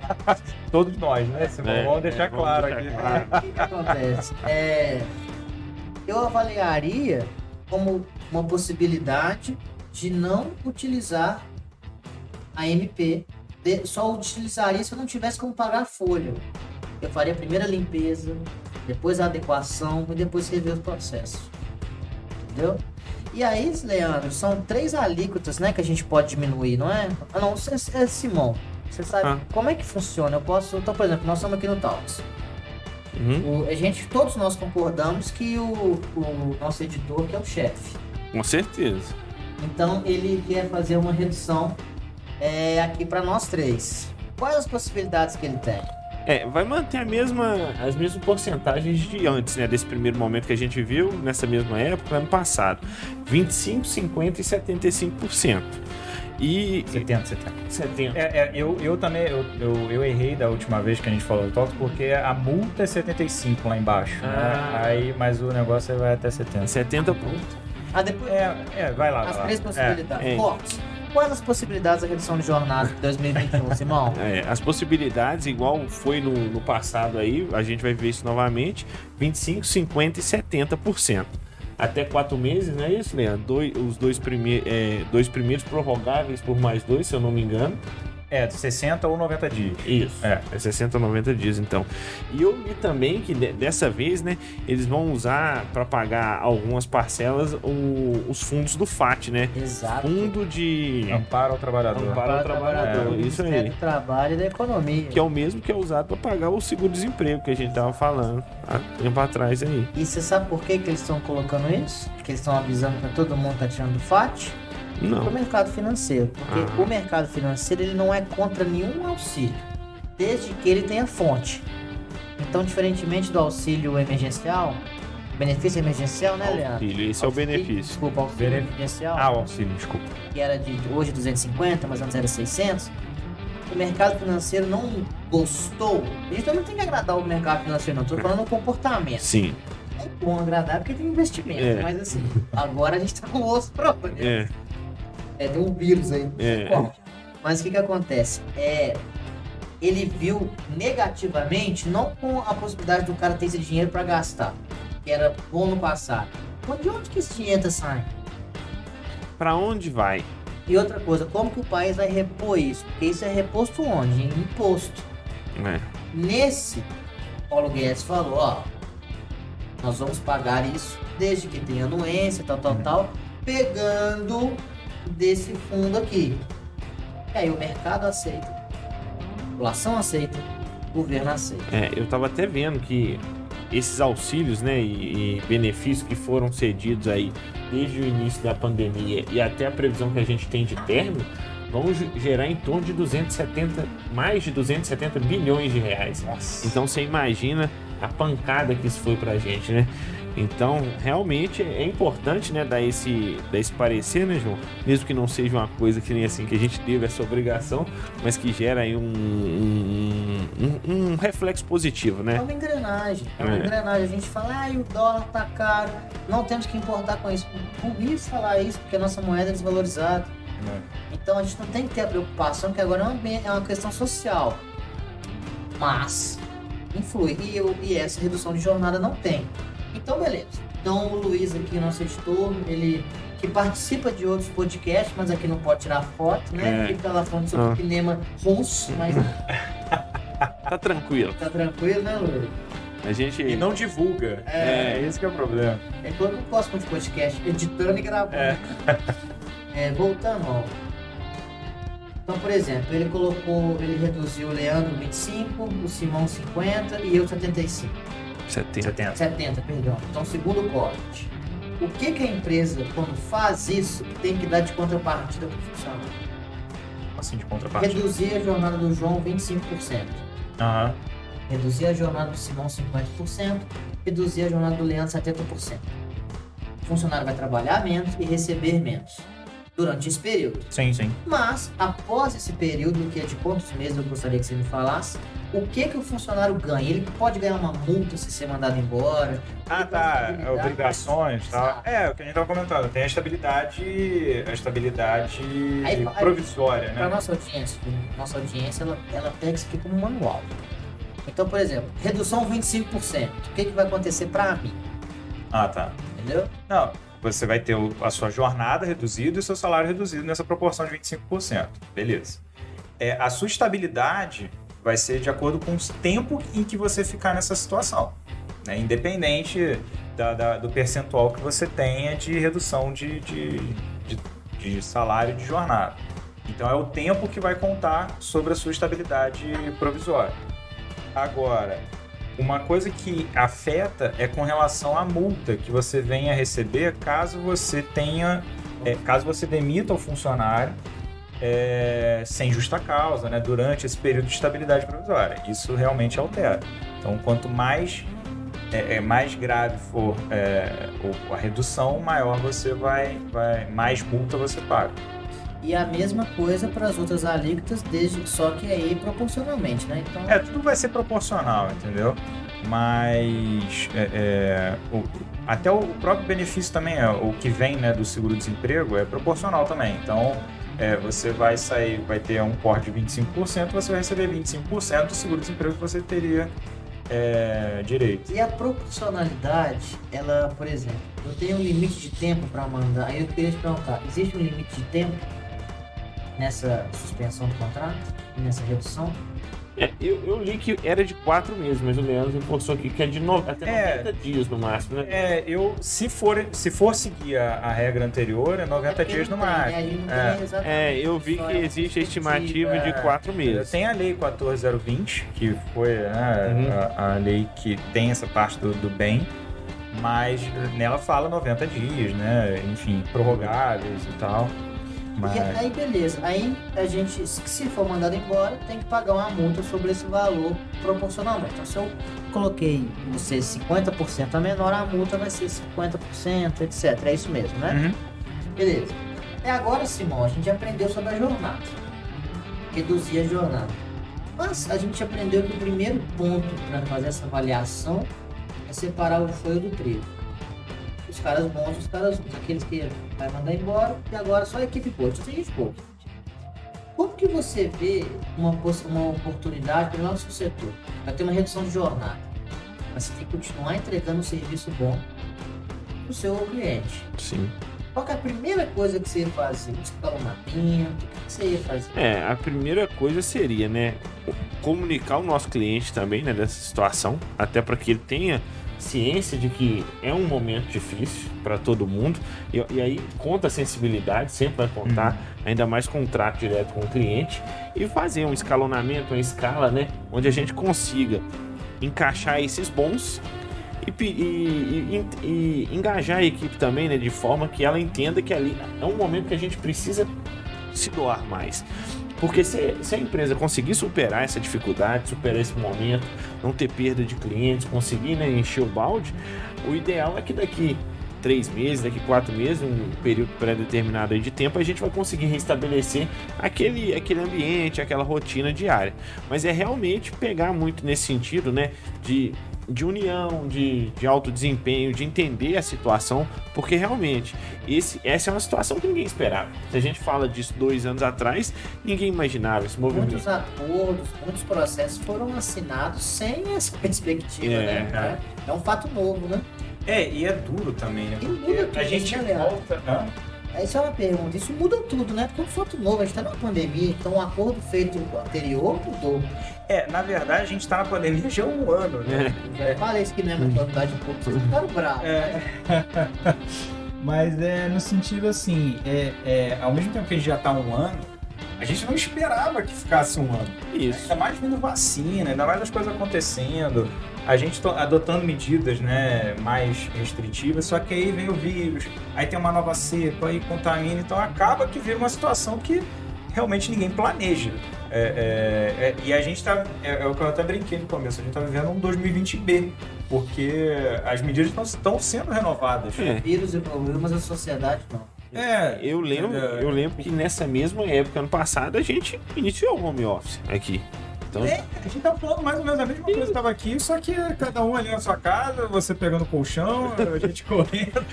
[SPEAKER 2] Todos nós, né? Simão?
[SPEAKER 3] É,
[SPEAKER 2] vamos deixar
[SPEAKER 3] é, vamos
[SPEAKER 2] claro
[SPEAKER 3] deixar
[SPEAKER 2] aqui.
[SPEAKER 3] claro.
[SPEAKER 1] O que, que acontece? É, eu avaliaria como uma possibilidade de não utilizar a MP. De- só utilizaria se eu não tivesse como pagar a folha. Eu faria primeiro a limpeza, depois a adequação e depois rever os processos. Entendeu? E aí, Leandro, são três alíquotas né, que a gente pode diminuir, não é? Ah, não, é, é Simão. Você sabe
[SPEAKER 3] Ah.
[SPEAKER 1] como é que funciona? Eu posso. Então, por exemplo, nós estamos aqui no Talks.
[SPEAKER 3] Uhum,
[SPEAKER 1] O- a gente, todos nós concordamos que o, o nosso editor que é o chefe.
[SPEAKER 3] com certeza.
[SPEAKER 1] Então ele quer fazer uma redução é, aqui para nós três. Quais as possibilidades que ele tem?
[SPEAKER 3] É, vai manter a mesma, as mesmas porcentagens de antes, né? Desse primeiro momento que a gente viu, nessa mesma época, ano passado. 25, 50 e 75%. E
[SPEAKER 2] 70, 70.
[SPEAKER 3] 70.
[SPEAKER 2] É, é, eu, eu também, eu, eu, eu errei da última vez que a gente falou do toque, porque a multa é 75 lá embaixo,
[SPEAKER 3] Ah.
[SPEAKER 2] né? Aí, mas o negócio vai até 70.
[SPEAKER 3] 70 pontos.
[SPEAKER 1] Ah, depois
[SPEAKER 2] É, é, vai lá,
[SPEAKER 1] as
[SPEAKER 2] vai lá.
[SPEAKER 1] três possibilidades.
[SPEAKER 3] é.
[SPEAKER 1] Cortes. Quais as possibilidades da redução de jornada de 2021, Simão?
[SPEAKER 3] É, as possibilidades, igual foi no, no passado aí, a gente vai ver isso novamente: 25, 50 e 70%. Até quatro meses, não é isso, Leandro? Dois, os dois, é, dois primeiros prorrogáveis por mais dois, se eu não me engano.
[SPEAKER 2] É, de 60 ou 90 dias.
[SPEAKER 3] Isso.
[SPEAKER 2] É.
[SPEAKER 3] É 60 a 90 dias, então. E eu li também que de- dessa vez, né, eles vão usar para pagar algumas parcelas o- os fundos do FAT, né?
[SPEAKER 1] Exato.
[SPEAKER 3] Fundo de.
[SPEAKER 2] Amparo ao trabalhador.
[SPEAKER 3] Amparo. para o trabalhador,
[SPEAKER 2] É,
[SPEAKER 3] isso aí.
[SPEAKER 1] Do Trabalho e da Economia.
[SPEAKER 3] Que é o mesmo que é usado para pagar o seguro-desemprego que a gente tava falando há tempo atrás aí.
[SPEAKER 1] E você sabe por que, que eles estão colocando isso? Porque eles estão avisando para todo mundo que tá tirando do FAT? O
[SPEAKER 3] Não.
[SPEAKER 1] mercado financeiro. Porque
[SPEAKER 3] Ah.
[SPEAKER 1] o mercado financeiro ele não é contra nenhum auxílio, desde que ele tenha fonte. Então, diferentemente do auxílio emergencial, benefício emergencial, né, Leandro?
[SPEAKER 3] Auxílio, esse é o benefício.
[SPEAKER 1] Desculpa, auxílio emergencial,
[SPEAKER 2] Ah, o auxílio, desculpa.
[SPEAKER 1] que era de hoje 250, mas antes era 600. O mercado financeiro não gostou. A gente também tem que agradar o mercado financeiro, não. Estou falando o comportamento.
[SPEAKER 3] Sim.
[SPEAKER 1] É bom agradar porque tem investimento,
[SPEAKER 3] É.
[SPEAKER 1] mas assim, agora a gente tá com o osso próprio, né?
[SPEAKER 3] É.
[SPEAKER 1] É, tem um vírus aí.
[SPEAKER 3] É.
[SPEAKER 1] Mas o que que acontece? É, ele viu negativamente, não com a possibilidade do cara ter esse dinheiro para gastar, que era bom no passado. Mas de onde que esse dinheiro tá saindo?
[SPEAKER 3] Para onde vai?
[SPEAKER 1] E outra coisa, como que o país vai repor isso? Porque isso é reposto onde? Em imposto.
[SPEAKER 3] É.
[SPEAKER 1] Nesse, Paulo Guedes falou, ó, nós vamos pagar isso desde que tenha anuência, tal, tal, tal, pegando desse fundo aqui. E aí o mercado aceita, a população aceita, o governo aceita.
[SPEAKER 3] É, eu tava até vendo que esses auxílios, né, e, e benefícios que foram cedidos aí desde o início da pandemia e até a previsão que a gente tem de término, vão ge- gerar em torno de 270, mais de 270 bilhões de reais.
[SPEAKER 2] Nossa.
[SPEAKER 3] Então você imagina a pancada que isso foi pra gente, né? Então, realmente é importante, né, dar esse, dar esse parecer, né, João? Mesmo que não seja uma coisa que nem assim que a gente teve essa obrigação, mas que gera aí um, um, um- um reflexo positivo,
[SPEAKER 1] É
[SPEAKER 3] né?
[SPEAKER 1] uma engrenagem, é uma
[SPEAKER 3] É.
[SPEAKER 1] engrenagem. A gente fala, ah, o dólar tá caro, não temos que importar com isso. Burrice falar isso, porque a nossa moeda é desvalorizada.
[SPEAKER 2] É.
[SPEAKER 1] Então a gente não tem que ter a preocupação que agora é uma, é uma questão social. Mas influi. E, eu- e essa redução de jornada não tem. Então, beleza. Então o Luiz aqui, nosso editor, ele que participa de outros podcasts, mas aqui não pode tirar foto, né?
[SPEAKER 3] É.
[SPEAKER 1] Fica lá falando sobre
[SPEAKER 3] Ah.
[SPEAKER 1] o cinema russo, mas
[SPEAKER 3] Tá tranquilo.
[SPEAKER 1] tá tranquilo, né, Luiz?
[SPEAKER 3] A gente.
[SPEAKER 2] E não divulga.
[SPEAKER 1] É.
[SPEAKER 2] É, esse que é o problema.
[SPEAKER 1] É que eu muito de podcast, editando e gravando.
[SPEAKER 2] É.
[SPEAKER 1] É, voltando, ó. Então, por exemplo, ele colocou, ele reduziu o Leandro 25, o Simão 50 e eu 75.
[SPEAKER 3] 70.
[SPEAKER 2] 70.
[SPEAKER 1] 70, perdão. Então, segundo corte. O que, que a empresa, quando faz isso, tem que dar de contrapartida para o funcionário?
[SPEAKER 2] Assim, de contrapartida.
[SPEAKER 1] Reduzir a jornada do João 25%.
[SPEAKER 2] Aham.
[SPEAKER 1] Reduzir a jornada do Simão 50%. Reduzir a jornada do Leandro 70%. O funcionário vai trabalhar menos e receber menos. Durante esse período.
[SPEAKER 2] Sim, sim.
[SPEAKER 1] Mas, após esse período, que é de quantos meses eu gostaria que você me falasse, o que que o funcionário ganha? Ele pode ganhar uma multa se ser mandado embora?
[SPEAKER 2] Ah, tá.
[SPEAKER 1] estabilidade?
[SPEAKER 2] Obrigações.
[SPEAKER 1] Exato.
[SPEAKER 2] É, o que a gente tava comentando. Tem a estabilidade. A estabilidade
[SPEAKER 1] Aí- aí-
[SPEAKER 2] provisória,
[SPEAKER 1] Para
[SPEAKER 2] né?
[SPEAKER 1] nossa audiência, nossa audiência, ela, ela pega isso aqui como um manual. Então, por exemplo, redução 25%. O que, que vai acontecer para mim?
[SPEAKER 2] Ah, tá.
[SPEAKER 1] Entendeu?
[SPEAKER 2] Não, você vai ter a sua jornada reduzida e o seu salário reduzido nessa proporção de 25%. Beleza. É, a sua estabilidade vai ser de acordo com o tempo em que você ficar nessa situação. né? Independente da- da- do percentual que você tenha de redução de, de, de, de salário de jornada. Então é o tempo que vai contar sobre a sua estabilidade provisória. Agora, uma coisa que afeta é com relação à multa que você venha receber caso você tenha, é, caso você demita o funcionário é, sem justa causa, né, durante esse período de estabilidade provisória. Isso realmente altera. Então, quanto mais é, é, mais grave for é, a redução, maior você vai, vai, mais multa você paga.
[SPEAKER 1] E a mesma coisa para as outras alíquotas, desde, só que aí proporcionalmente, né? Então,
[SPEAKER 2] É, tudo vai ser proporcional, entendeu? Mas é, é, o- até o próprio benefício também, é, o que vem né, do seguro-desemprego, é proporcional também. Então, é, você vai sair, vai ter um corte de 25%, você vai receber 25% do seguro-desemprego que você teria é, direito.
[SPEAKER 1] E a proporcionalidade, ela, por exemplo, eu tenho um limite de tempo para mandar. Aí eu queria te perguntar: existe um limite de tempo nessa suspensão do contrato? E nessa redução?
[SPEAKER 3] É, eu, eu li que era de quatro meses, mas o Leandro reforçou aqui que é de no, até
[SPEAKER 2] É.
[SPEAKER 3] 90 dias no máximo, né?
[SPEAKER 2] É, eu, se for, se for seguir a, a regra anterior, é 90
[SPEAKER 1] porque
[SPEAKER 2] dias no
[SPEAKER 1] né?
[SPEAKER 2] Máximo. É.
[SPEAKER 3] É, eu vi que
[SPEAKER 1] é
[SPEAKER 3] existe a estimativa de quatro meses.
[SPEAKER 2] Tem a lei 14020, que foi né,
[SPEAKER 3] Uhum.
[SPEAKER 2] a, a lei que tem essa parte do, do bem, mas nela fala 90 dias, né? Enfim, prorrogáveis e tal. Mas,
[SPEAKER 1] E aí, beleza. Aí a gente, se for mandado embora, tem que pagar uma multa sobre esse valor proporcionalmente. Então, se eu coloquei você 50% a menor, a multa vai ser 50%, etc. É isso mesmo, né?
[SPEAKER 2] Uhum.
[SPEAKER 1] Beleza. E agora, Simão, a gente aprendeu sobre a jornada. Reduzir a jornada. Mas a gente aprendeu que o primeiro ponto para fazer essa avaliação é separar o joio do trigo. Os caras bons, os caras ruins. Aqueles que vai mandar embora e agora só a equipe boa. Só tem gente boa. Como que você vê uma, uma oportunidade para o nosso setor? Vai ter uma redução de jornada. Mas você tem que continuar entregando um serviço bom para o seu cliente.
[SPEAKER 3] Sim.
[SPEAKER 1] Qual é a primeira coisa que você ia fazer? Um escalonamento? O que que você ia fazer?
[SPEAKER 3] É, a primeira coisa seria, né, comunicar o nosso cliente também, né, dessa situação, até para que ele tenha ciência de que é um momento difícil para todo mundo. E, e aí conta a sensibilidade, sempre vai contar, ainda mais contrato direto com o cliente e fazer um escalonamento, uma escala, né, onde a gente consiga encaixar esses bons e, e- e- e- e engajar a equipe também, né, de forma que ela entenda que ali é um momento que a gente precisa se doar mais. Porque se, se a empresa conseguir superar essa dificuldade, superar esse momento, não ter perda de clientes, conseguir né, encher o balde, o ideal é que daqui três meses, daqui quatro meses, um período pré-determinado de tempo, a gente vai conseguir restabelecer aquele, aquele ambiente, aquela rotina diária. Mas é realmente pegar muito nesse sentido, né? De, de união, de, de alto desempenho, de entender a situação, porque realmente esse, essa é uma situação que ninguém esperava. Se a gente fala disso dois anos atrás, ninguém imaginava esse movimento.
[SPEAKER 1] Muitos acordos, muitos processos foram assinados sem essa perspectiva,
[SPEAKER 3] É,
[SPEAKER 1] né? É um fato novo, né?
[SPEAKER 2] É, e é duro também, né?
[SPEAKER 1] E muda
[SPEAKER 2] Porque
[SPEAKER 1] tudo,
[SPEAKER 2] a gente
[SPEAKER 1] né,
[SPEAKER 2] volta. Hã?
[SPEAKER 1] Isso é uma pergunta. Isso muda tudo, né? Porque é um fato novo. A gente tá numa pandemia, então o acordo feito anterior mudou.
[SPEAKER 2] É, na verdade, a gente tá na pandemia já há um ano, né?
[SPEAKER 1] Já falei isso que não é uma quantidade de pouco, vocês ficaram bravos.
[SPEAKER 2] É.
[SPEAKER 4] Mas é no sentido assim, é, é, ao mesmo tempo que a gente já tá um ano, a gente não esperava que ficasse um ano.
[SPEAKER 3] Isso.
[SPEAKER 2] Ainda mais vindo vacina, ainda mais as coisas acontecendo, a gente to- adotando medidas né, mais restritivas, só que aí vem o vírus, aí tem uma nova cepa, aí contamina, então acaba que vira uma situação que realmente ninguém planeja. É, é, é, e a gente tá, é, é o que eu até brinquei no começo, a gente tá vivendo um 2020B, porque as medidas estão sendo renovadas.
[SPEAKER 3] É.
[SPEAKER 1] Vírus evoluiu, mas a sociedade não.
[SPEAKER 2] É,
[SPEAKER 3] Eu lembro, eu lembro que nessa mesma época, ano passado, a gente iniciou o home office aqui. Então,
[SPEAKER 2] É, a gente tá falando mais ou menos a mesma coisa que tava aqui, só que cada um ali na sua casa, você pegando colchão, a gente correndo.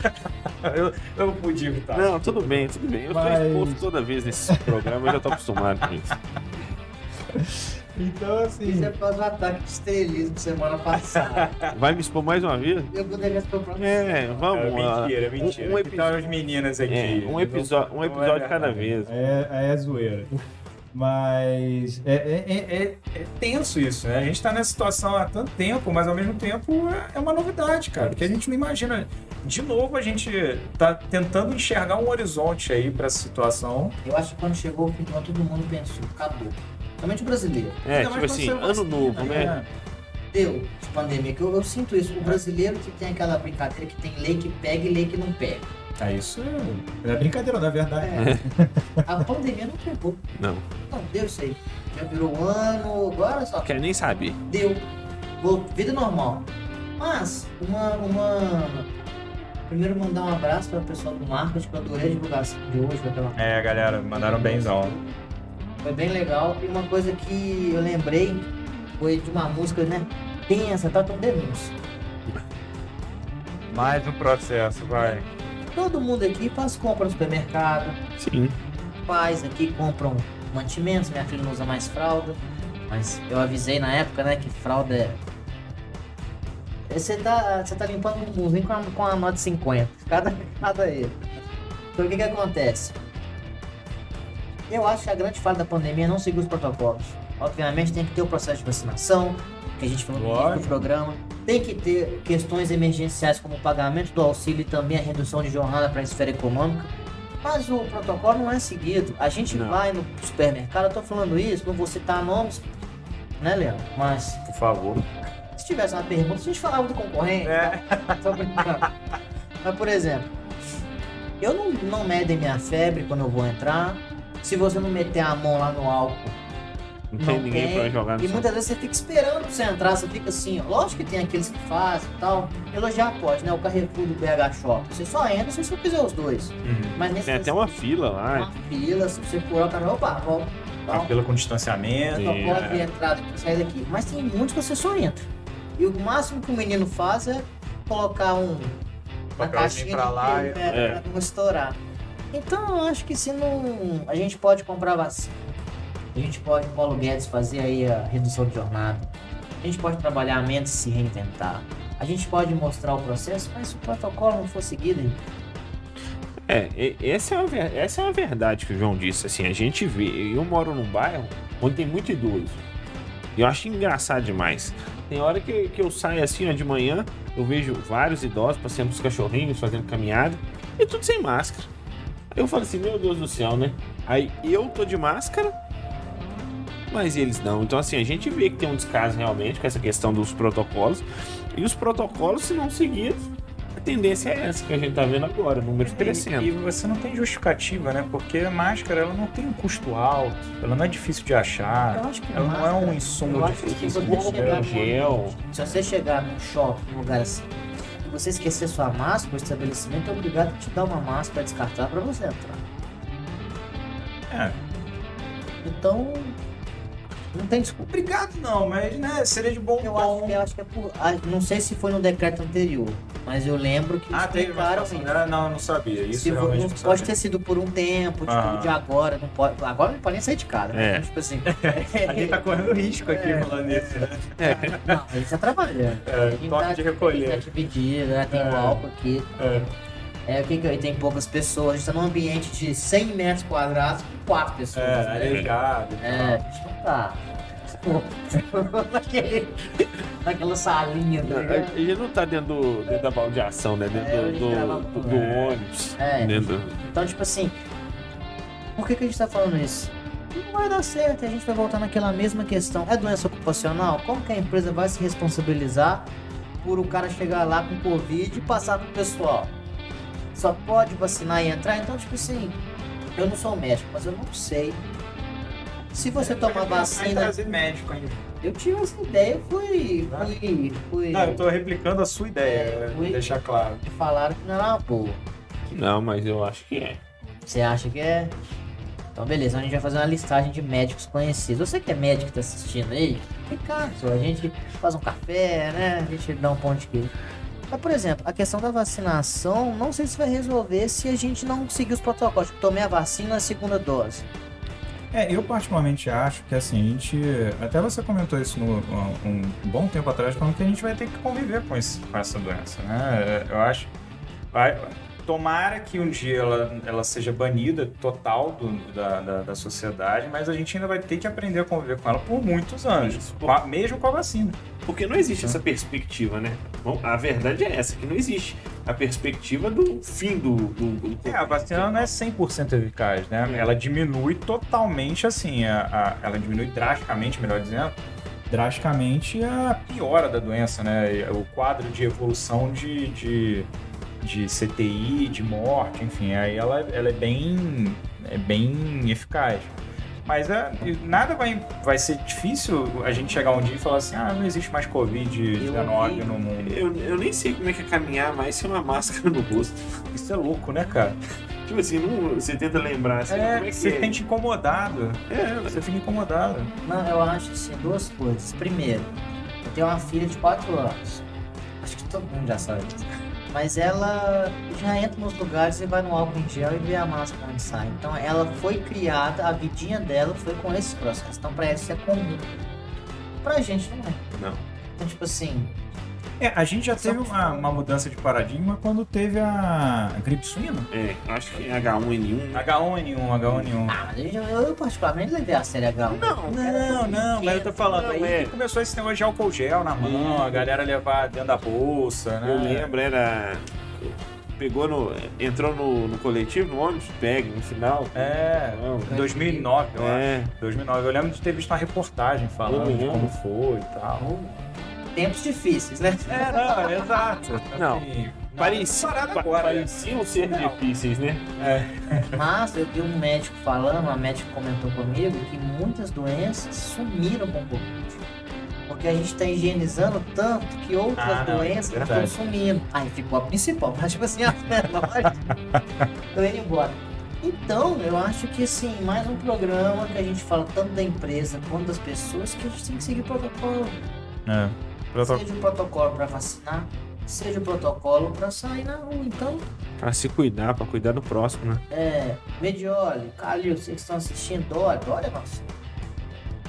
[SPEAKER 2] eu, eu não podia evitar.
[SPEAKER 3] não, tudo bem, tudo bem. Eu
[SPEAKER 2] Mas-
[SPEAKER 3] tô exposto toda vez nesse programa, eu já tô acostumado com isso.
[SPEAKER 2] Então, assim.
[SPEAKER 1] Isso é por causa do ataque de estrelismo semana passada.
[SPEAKER 3] Vai me expor mais uma vez?
[SPEAKER 1] Eu poderia ser o próximo.
[SPEAKER 3] É, vamos
[SPEAKER 2] É mentira, é
[SPEAKER 3] Um-
[SPEAKER 2] mentira.
[SPEAKER 3] Um,
[SPEAKER 2] Aqui tá as meninas aqui.
[SPEAKER 3] É, um episódio, um
[SPEAKER 2] Não é
[SPEAKER 3] episódio cada vez.
[SPEAKER 2] É, é zoeira. Mas é, é, é, é- é tenso isso, né? A gente tá nessa situação há tanto tempo, mas ao mesmo tempo é- é uma novidade, cara. Porque a gente não imagina. De novo, a gente tá tentando enxergar um horizonte aí pra essa situação.
[SPEAKER 1] Eu acho que quando chegou o ano, todo mundo pensou, acabou. Somente o brasileiro.
[SPEAKER 3] É,
[SPEAKER 2] Ainda
[SPEAKER 3] tipo assim, ano novo, né?
[SPEAKER 1] Deu de pandemia, que eu, eu sinto isso. O brasileiro que tem aquela brincadeira que tem lei que pega e lei que não pega.
[SPEAKER 2] É, isso é, é brincadeira, na verdade.
[SPEAKER 1] É. A pandemia não pegou.
[SPEAKER 3] Não,
[SPEAKER 1] Não, deu isso aí. Já virou um ano, agora só
[SPEAKER 3] quero nem saber.
[SPEAKER 1] deu. Vou- Vida normal. Mas, uma, uma. Primeiro mandar um abraço para o pessoal do marketing, que eu adorei a divulgação de hoje. aquela-
[SPEAKER 2] É, galera, mandaram benzão.
[SPEAKER 1] Foi bem legal. E uma coisa que eu lembrei foi de uma música, né? Tensa, tá? Então denúncia.
[SPEAKER 2] Mais um processo, vai.
[SPEAKER 1] Todo mundo aqui faz compra no supermercado.
[SPEAKER 3] Sim.
[SPEAKER 1] Pais aqui compram mantimentos. Minha filha não usa mais fralda. Mas eu avisei na época, né? Que fralda é. Você tá, você tá limpando um bumbumzinho com a, com a nota de 50. Cada, cada ele. Então o que que acontece? Eu acho que a grande falha da pandemia é não seguir os protocolos. Obviamente tem que ter o processo de vacinação, que a gente falou no início do programa. Tem que ter questões emergenciais como o pagamento do auxílio e também a redução de jornada para a esfera econômica. Mas o protocolo não é seguido. A gente
[SPEAKER 3] Não.
[SPEAKER 1] vai no supermercado, eu tô falando isso, não vou citar nomes, né, Leandro? Mas
[SPEAKER 2] Por favor.
[SPEAKER 1] se tivesse uma pergunta, a gente falava do concorrente.
[SPEAKER 2] É.
[SPEAKER 1] Brincando. Mas, por exemplo, eu não, não medem minha febre quando eu vou entrar. Se você não meter a mão lá no álcool,
[SPEAKER 3] Não tem
[SPEAKER 1] não
[SPEAKER 3] ninguém
[SPEAKER 1] tem.
[SPEAKER 3] pra jogar no
[SPEAKER 1] E muitas vezes você fica esperando pra você entrar, você fica assim, ó. Lógico que tem aqueles que fazem e tal. Elogiar pode, né? O Carrefour do BH Shop. Você só entra se você fizer os dois. Mas nesse
[SPEAKER 3] Tem até uma fila lá.
[SPEAKER 1] uma fila, se você for, o cara, opa, volta. tal.
[SPEAKER 2] Apelo com distanciamento.
[SPEAKER 1] Só
[SPEAKER 3] Sim,
[SPEAKER 1] pode
[SPEAKER 3] é.
[SPEAKER 1] entrar e sair daqui. Mas tem muitos que você só entra. E o máximo que o menino faz é colocar um uma caixinha
[SPEAKER 2] pra
[SPEAKER 1] de
[SPEAKER 2] lá e-
[SPEAKER 1] né,
[SPEAKER 3] É.
[SPEAKER 1] pra não estourar. Então eu acho que se não. A gente pode comprar vacina. A gente pode, Paulo Guedes, fazer aí a redução de jornada. A gente pode trabalhar a mente e se reinventar. A gente pode mostrar o processo, mas se o protocolo não for seguido,
[SPEAKER 3] É, e- essa é, ver- essa é uma verdade que o João disse. Assim, a gente vê. Eu moro num bairro onde tem muito idoso. E eu acho engraçado demais. Tem hora que, que eu saio assim, ó, de manhã, eu vejo vários idosos passeando os cachorrinhos, fazendo caminhada, e tudo sem máscara. Eu falo assim, meu Deus do céu, né? Aí eu tô de máscara, mas eles não. Então, assim, a gente vê que tem um descaso realmente com essa questão dos protocolos. E os protocolos, se não seguidos, a tendência é essa que a gente tá vendo agora, números crescendo.
[SPEAKER 2] E, e você não tem justificativa, né? Porque a máscara ela não tem um custo alto, ela não é difícil de achar.
[SPEAKER 1] eu acho que
[SPEAKER 2] Ela não é
[SPEAKER 1] máscara-
[SPEAKER 2] um insumo
[SPEAKER 1] Eu acho que se
[SPEAKER 2] difícil
[SPEAKER 1] você
[SPEAKER 2] de
[SPEAKER 1] chegar
[SPEAKER 3] um gel.
[SPEAKER 1] Se você chegar num shopping, num lugar assim, e você esquecer sua máscara, o estabelecimento é obrigado a te dar uma máscara descartável para você entrar.
[SPEAKER 2] É.
[SPEAKER 1] Então, não tem desculpa.
[SPEAKER 2] Obrigado não, mas né, seria de bom
[SPEAKER 1] Eu
[SPEAKER 2] tom.
[SPEAKER 1] acho, que, eu acho que é por. ah, Não sei se foi no decreto anterior, mas eu lembro que
[SPEAKER 2] Ah, teve uma
[SPEAKER 1] explicaram
[SPEAKER 2] situação,
[SPEAKER 1] isso.
[SPEAKER 2] né? Não, eu não sabia. Isso
[SPEAKER 1] Se
[SPEAKER 2] eu realmente
[SPEAKER 1] não
[SPEAKER 2] não
[SPEAKER 1] pode
[SPEAKER 2] sabia.
[SPEAKER 1] ter sido por um tempo, tipo,
[SPEAKER 2] Ah.
[SPEAKER 1] de agora, não pode. Agora não pode nem sair de casa, né?
[SPEAKER 3] É.
[SPEAKER 1] Tipo assim.
[SPEAKER 2] A gente tá correndo risco aqui
[SPEAKER 1] É.
[SPEAKER 2] falando isso, né?
[SPEAKER 1] Não, ele tá trabalhando.
[SPEAKER 2] É, toque
[SPEAKER 1] tá-
[SPEAKER 2] de recolher.
[SPEAKER 1] Tá dividido, né? Tem
[SPEAKER 2] É.
[SPEAKER 1] o álcool aqui.
[SPEAKER 2] É.
[SPEAKER 1] É, o que que é? tem poucas pessoas. A gente tá num ambiente de 100 metros quadrados com quatro pessoas.
[SPEAKER 2] É,
[SPEAKER 1] né?
[SPEAKER 2] arejado. e
[SPEAKER 1] É, a gente não tá. Naquele, naquela salinha, tá
[SPEAKER 3] A
[SPEAKER 1] ligado?
[SPEAKER 3] gente não tá dentro, do, dentro da baldeação, né? Dentro
[SPEAKER 1] É,
[SPEAKER 3] do, do, do-
[SPEAKER 2] É.
[SPEAKER 3] ônibus.
[SPEAKER 1] É.
[SPEAKER 3] Dentro do-
[SPEAKER 1] Então, tipo assim, por que, que a gente tá falando isso? Não vai dar certo, a gente vai voltar naquela mesma questão. É doença ocupacional? Como que a empresa vai se responsabilizar por o cara chegar lá com Covid e passar pro pessoal? Só pode vacinar e entrar? Então, tipo assim, eu não sou médico, mas eu não sei. Se você tomar
[SPEAKER 2] Vai
[SPEAKER 1] vacina,
[SPEAKER 2] trazer médico ainda.
[SPEAKER 1] eu tive essa ideia, eu fui, fui, fui,
[SPEAKER 2] Não, eu tô replicando a sua ideia,
[SPEAKER 1] É,
[SPEAKER 2] né?
[SPEAKER 1] ui.
[SPEAKER 2] deixar claro.
[SPEAKER 1] falaram que não era uma boa.
[SPEAKER 3] Não, mas eu acho que é.
[SPEAKER 1] Você acha que é? Então beleza, a gente vai fazer uma listagem de médicos conhecidos. Você que é médico que tá assistindo aí, Ricardo, a gente faz um café, né? A gente dá um pão de queijo. Mas, por exemplo, a questão da vacinação, não sei se vai resolver se a gente não seguir os protocolos. Tipo, tomei a vacina na segunda dose.
[SPEAKER 2] É, eu particularmente acho que assim, a gente. Até você comentou isso no, um, bom tempo atrás, falando que a gente vai ter que conviver com, esse, com essa doença, né? Eu acho. Vai, tomara que um dia ela, ela seja banida total do, da, da, da, sociedade, mas a gente ainda vai ter que aprender a conviver com ela por muitos anos, mesmo com a vacina.
[SPEAKER 3] Porque não existe essa perspectiva, né? Bom, a verdade é essa, que não existe a perspectiva do fim do... do, do
[SPEAKER 2] é, a vacina não é 100% eficaz, né? É. Ela diminui totalmente, assim, a, a, ela diminui drasticamente, melhor dizendo, drasticamente a piora da doença, né? O quadro de evolução de, de de CTI, de morte, enfim, aí ela, ela é bem é bem eficaz. Mas é, nada vai, vai ser difícil a gente chegar um dia e falar assim, ah, não existe mais Covid-19 no mundo.
[SPEAKER 3] Eu, eu nem sei como é que é caminhar mais sem uma máscara no rosto.
[SPEAKER 2] Isso é louco, né, cara?
[SPEAKER 3] Tipo assim, não, você tenta lembrar assim,
[SPEAKER 2] é,
[SPEAKER 3] como é que
[SPEAKER 2] você
[SPEAKER 3] é.
[SPEAKER 2] fica incomodado. É, você fica incomodado.
[SPEAKER 1] Não, eu acho assim, duas coisas. Primeiro, eu tenho uma filha de 4 anos. Acho que todo mundo já sabe disso mas ela já entra nos lugares e vai no álcool em gel e vê a máscara onde sai. Então ela foi criada, a vidinha dela foi com esses processos. Então pra ela isso é comum. Pra gente não é.
[SPEAKER 3] Não.
[SPEAKER 1] Então, tipo assim.
[SPEAKER 2] É, a gente já teve uma, uma, mudança de paradigma quando teve a gripe suína.
[SPEAKER 3] É, acho que H1N1.
[SPEAKER 2] H1N1, H1N1.
[SPEAKER 1] Ah, mas eu, eu particularmente levei a sério H1.
[SPEAKER 2] Não, não, não, mas eu tô falando não, aí é. começou esse negócio de álcool gel na mão, a galera levar dentro da bolsa, né?
[SPEAKER 3] Eu lembro, era pegou no. entrou no, no coletivo, no ônibus, pega no final.
[SPEAKER 2] É, em 2009, eu é. acho. 2009. Eu lembro de ter visto uma reportagem falando de como foi e tal
[SPEAKER 1] tempos difíceis, né?
[SPEAKER 2] É, não, exato.
[SPEAKER 3] Não. Assim, parecia, agora, pareciam ser não. difíceis, né?
[SPEAKER 1] É. Mas eu vi um médico falando, uma médica comentou comigo que muitas doenças sumiram com o Covid. Porque a gente está higienizando tanto que outras ah, doenças é estão sumindo. Aí ficou a principal, mas tipo assim, as menores estão indo embora. Então, eu acho que assim, mais um programa que a gente fala tanto da empresa quanto das pessoas que a gente tem que seguir o protocolo.
[SPEAKER 2] É.
[SPEAKER 1] Protoc... Seja o protocolo para vacinar, seja o protocolo para sair na rua. Então.
[SPEAKER 3] Para se cuidar, para cuidar do próximo, né?
[SPEAKER 1] É. Medioli, Calil, vocês que estão assistindo, Dória, Dória é nosso.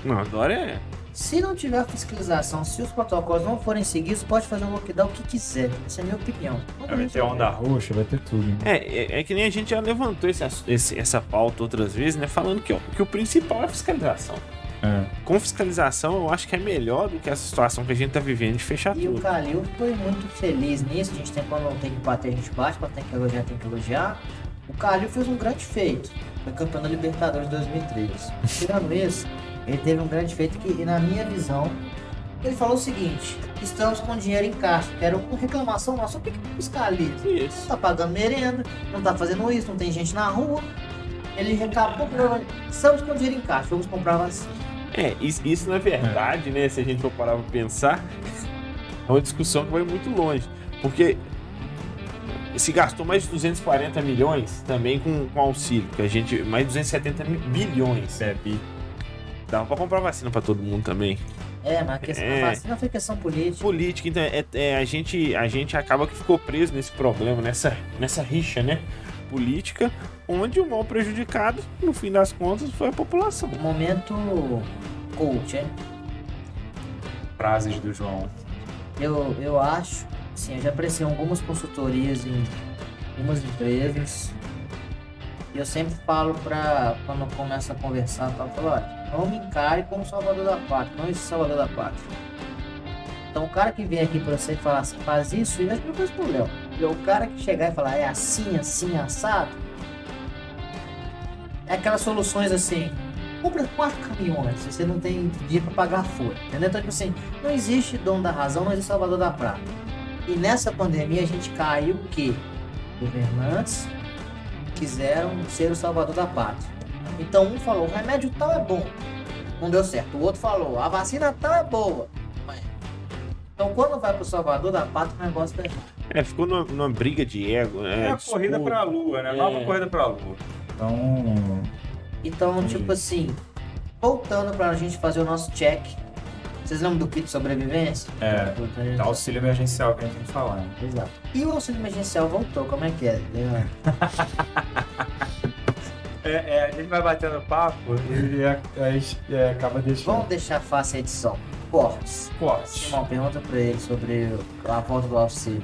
[SPEAKER 3] Não, Dória é.
[SPEAKER 1] Se não tiver fiscalização, se os protocolos não forem seguidos, pode fazer um lockdown o que quiser. Essa é a minha opinião.
[SPEAKER 2] vai ter onda roxa, vai ter tudo. Né?
[SPEAKER 3] É, é, é, que nem a gente já levantou esse, esse, essa pauta outras vezes, né? Falando que, que o principal é a fiscalização. É. Com fiscalização, eu acho que é melhor do que essa situação que a gente tá vivendo de fechar
[SPEAKER 1] e
[SPEAKER 3] tudo.
[SPEAKER 1] E o Calil foi muito feliz nisso. A gente tem quando tem que bater, a gente bate, quando tem que elogiar, tem que elogiar. O Calil fez um grande feito. Foi campeão da Libertadores 2013. Tirando isso, ele teve um grande feito que, na minha visão, ele falou o seguinte: estamos com dinheiro em caixa. Era uma reclamação nossa. O que, que fiscaliza?
[SPEAKER 3] Isso.
[SPEAKER 1] Não tá pagando merenda, não tá fazendo isso, não tem gente na rua. Ele recapou, estamos com dinheiro em caixa, vamos comprar vacina.
[SPEAKER 3] É, isso, isso na verdade, né? Se a gente for parar pra pensar, é uma discussão que vai muito longe. Porque se gastou mais de 240 milhões também com, com auxílio, que a gente. Mais de 270 bilhões, é, bi. Dava pra comprar vacina pra todo mundo também.
[SPEAKER 1] É, mas a, questão, é, a vacina foi questão política.
[SPEAKER 3] Política, então é, é, a, gente, a gente acaba que ficou preso nesse problema, nessa, nessa rixa, né? Política, onde o mal prejudicado, no fim das contas, foi a população.
[SPEAKER 1] Momento coach, hein?
[SPEAKER 2] Frases do João.
[SPEAKER 1] Eu, eu acho, sim, eu já prestei algumas consultorias em algumas empresas. E eu sempre falo pra, quando começa a conversar, eu falo, olha, não me encare como salvador da pátria, não existe salvador da pátria. Então o cara que vem aqui pra você e fala assim, faz isso, isso é a mesma coisa pro Léo. E o cara que chegar e falar, é assim, assim, assado, é aquelas soluções assim, compra quatro caminhões, você não tem dinheiro para pagar a folha, entendeu? Então, tipo assim, não existe dono da razão, não existe salvador da prata. E nessa pandemia a gente caiu que governantes quiseram ser o salvador da pátria. Então um falou, o remédio tal é bom, não deu certo. O outro falou, a vacina tal é boa. Então quando vai pro salvador da pátria, o negócio tá errado.
[SPEAKER 3] É, ficou numa, numa briga de ego, né?
[SPEAKER 2] É a corrida pra lua, né? Nova é. corrida pra lua. Então,
[SPEAKER 1] Então,
[SPEAKER 2] Entendi.
[SPEAKER 1] tipo assim, voltando pra gente fazer o nosso check. Vocês lembram do kit de sobrevivência?
[SPEAKER 2] é,
[SPEAKER 1] Então,
[SPEAKER 2] tá auxílio emergencial que a gente tem que falar. né?
[SPEAKER 1] Exato. E o auxílio emergencial voltou, como é que é? Leandro?
[SPEAKER 2] É, é, a gente vai batendo papo e gente é, acaba deixando.
[SPEAKER 1] Vamos deixar fácil a edição. Cortes.
[SPEAKER 2] Corte.
[SPEAKER 1] Simão, pergunta pra ele sobre a volta do auxílio.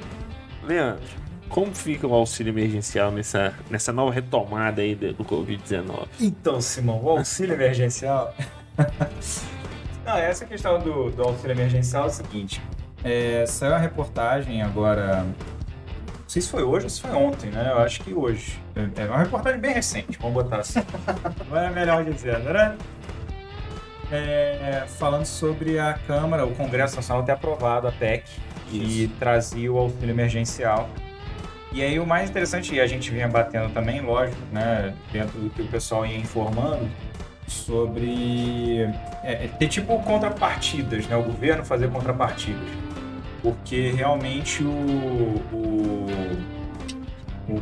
[SPEAKER 3] Leandro, como fica o auxílio emergencial nessa, nessa nova retomada aí do do Covid-19?
[SPEAKER 2] Então, Simão, o auxílio emergencial. Não, essa questão do, do auxílio emergencial é o seguinte: é, saiu a reportagem agora. Não sei se foi hoje ou se foi ontem, né? Eu acho que hoje. É é uma reportagem bem recente, vamos botar assim. Não é melhor dizendo, né? É, falando sobre a Câmara, o Congresso Nacional ter aprovado a PEC que trazia o auxílio emergencial. E aí o mais interessante, e a gente vinha batendo também, lógico, né, dentro do que o pessoal ia informando, sobre é, é, ter tipo contrapartidas, né, o governo fazer contrapartidas. Porque realmente o, o, o-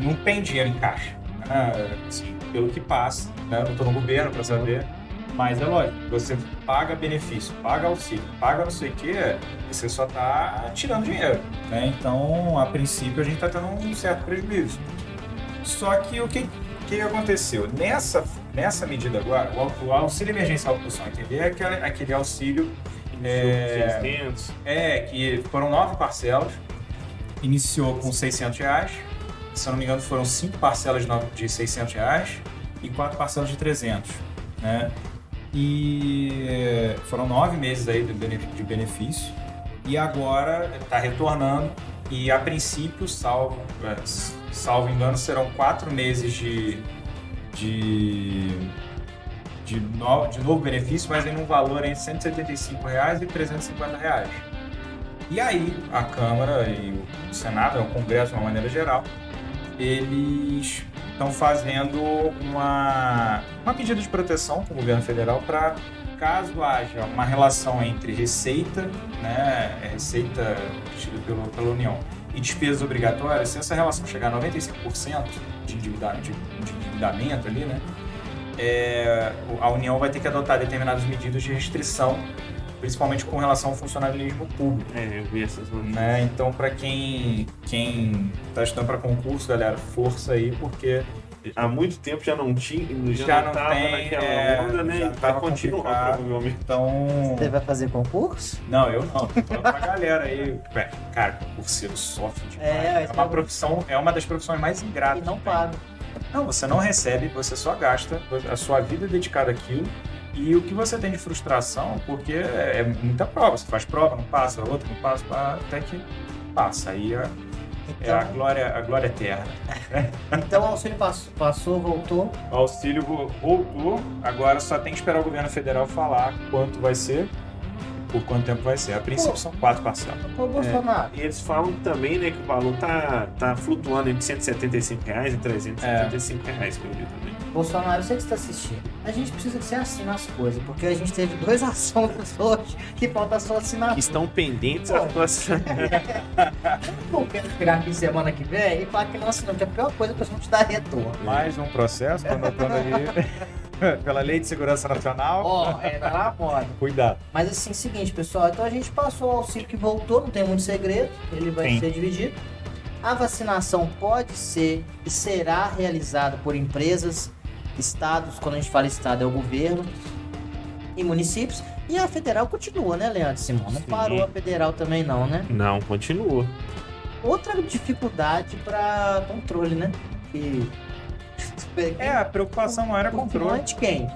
[SPEAKER 2] não tem dinheiro em caixa. Né, assim, pelo que passa, né, não estou no governo para saber, mas é lógico, você paga benefício, paga auxílio, paga não sei o que, você só está tirando dinheiro. Né? Então, a princípio, a gente está tendo um certo prejuízo. Só que o que, que aconteceu? Nessa, nessa medida agora, o, au- o auxílio emergencial que o entender é aquele, aquele auxílio É.
[SPEAKER 3] 600.
[SPEAKER 2] é, que foram nove parcelas, iniciou com 600 reais, se eu não me engano foram cinco parcelas de, de 600 reais e quatro parcelas de 300, né? E eh, foram nove meses aí de bene- de benefício e agora está retornando e a princípio, salvo, s- salvo engano, serão quatro meses de, de, de, de novo benefício, mas em um valor entre 175 reais e 350 reais. E aí, a Câmara e o Senado, o Congresso de uma maneira geral, eles estão fazendo uma, uma medida de proteção com o governo federal para caso haja uma relação entre receita, né, é receita pelo, pela União, e despesas obrigatórias, se essa relação chegar a 95% de, endivida- de, de endividamento ali, né, é, a União vai ter que adotar determinadas medidas de restrição, principalmente com relação ao funcionalismo público
[SPEAKER 3] É, eu vi essas notícias.
[SPEAKER 2] né? Então, para quem quem tá estudando para concurso, galera, força aí, porque
[SPEAKER 3] Há muito tempo já não tinha, já,
[SPEAKER 2] Já
[SPEAKER 3] não
[SPEAKER 2] não
[SPEAKER 3] tava
[SPEAKER 2] tem,
[SPEAKER 3] naquela
[SPEAKER 2] é,
[SPEAKER 3] onda, né? vai continuar provavelmente.
[SPEAKER 2] então,
[SPEAKER 1] Você vai fazer concurso?
[SPEAKER 2] não, eu não, tô falando pra galera aí, É, cara, concurseiro sofre demais.
[SPEAKER 1] É,
[SPEAKER 2] É, uma
[SPEAKER 1] é
[SPEAKER 2] profissão, é uma das profissões mais ingratas.
[SPEAKER 1] E não paga.
[SPEAKER 2] Não, você não recebe, você só gasta a sua vida é dedicada àquilo. E o que você tem de frustração, porque é é muita prova. Você faz prova, não passa, outra não passa, até que passa. Aí é, é a,
[SPEAKER 1] Então,
[SPEAKER 2] glória, a glória eterna.
[SPEAKER 1] então o auxílio passou, passou, voltou.
[SPEAKER 2] O auxílio vo- voltou, agora só tem que esperar o governo federal falar quanto vai ser, por quanto tempo vai ser. A princípio são quatro parcelas.
[SPEAKER 1] Ô, Bolsonaro.
[SPEAKER 3] E eles falam também, né, que o valor tá, tá flutuando entre 175 reais e 375 reais, que eu vi também.
[SPEAKER 1] Bolsonaro, você que está assistindo. A gente precisa que você assine as coisas, porque a gente teve dois assuntos hoje que falta só assinar.
[SPEAKER 3] Estão pendentes
[SPEAKER 1] Bom.
[SPEAKER 3] a atuação.
[SPEAKER 1] Não quero chegar aqui semana que vem e falar que não assinou, que é a pior coisa que a gente dá retorno.
[SPEAKER 2] Mais um processo, tô anotando aí, pela Lei de Segurança Nacional.
[SPEAKER 1] Ó, é tá na moda.
[SPEAKER 2] Cuidado.
[SPEAKER 1] Mas assim, seguinte, pessoal, então a gente passou o auxílio que voltou, não tem muito segredo, ele vai
[SPEAKER 2] Sim.
[SPEAKER 1] ser dividido. A vacinação pode ser e será realizada por empresas, estados, quando a gente fala estado é o governo, e municípios. E a federal continua, né, Leandro Simão? Não
[SPEAKER 3] Sim.
[SPEAKER 1] parou a federal também não, né?
[SPEAKER 3] Não, continua.
[SPEAKER 1] Outra dificuldade para controle, né? Que...
[SPEAKER 2] É, a preocupação maior é controle.
[SPEAKER 1] de quem?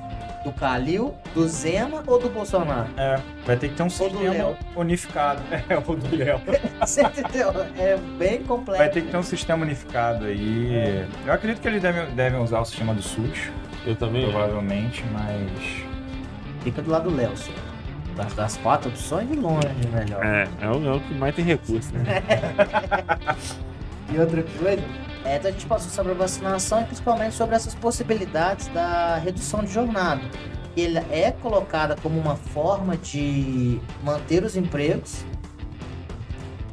[SPEAKER 1] Do Calil, do Zema ou do Bolsonaro?
[SPEAKER 2] É, vai ter que ter um sistema
[SPEAKER 1] Léo.
[SPEAKER 2] unificado. É, o do Léo.
[SPEAKER 1] Você entendeu? É bem complexo.
[SPEAKER 2] Vai ter que ter um sistema unificado aí. Eu acredito que eles devem, devem usar o sistema do SUS,
[SPEAKER 3] Eu também.
[SPEAKER 2] provavelmente, mas.
[SPEAKER 1] Fica do lado do Léo, senhor. Das, das quatro opções, de longe, melhor.
[SPEAKER 3] É, é o, é o que mais tem recurso, né?
[SPEAKER 1] E outra coisa, é, então a gente passou sobre a vacinação e principalmente sobre essas possibilidades da redução de jornada. Ele é colocada como uma forma de manter os empregos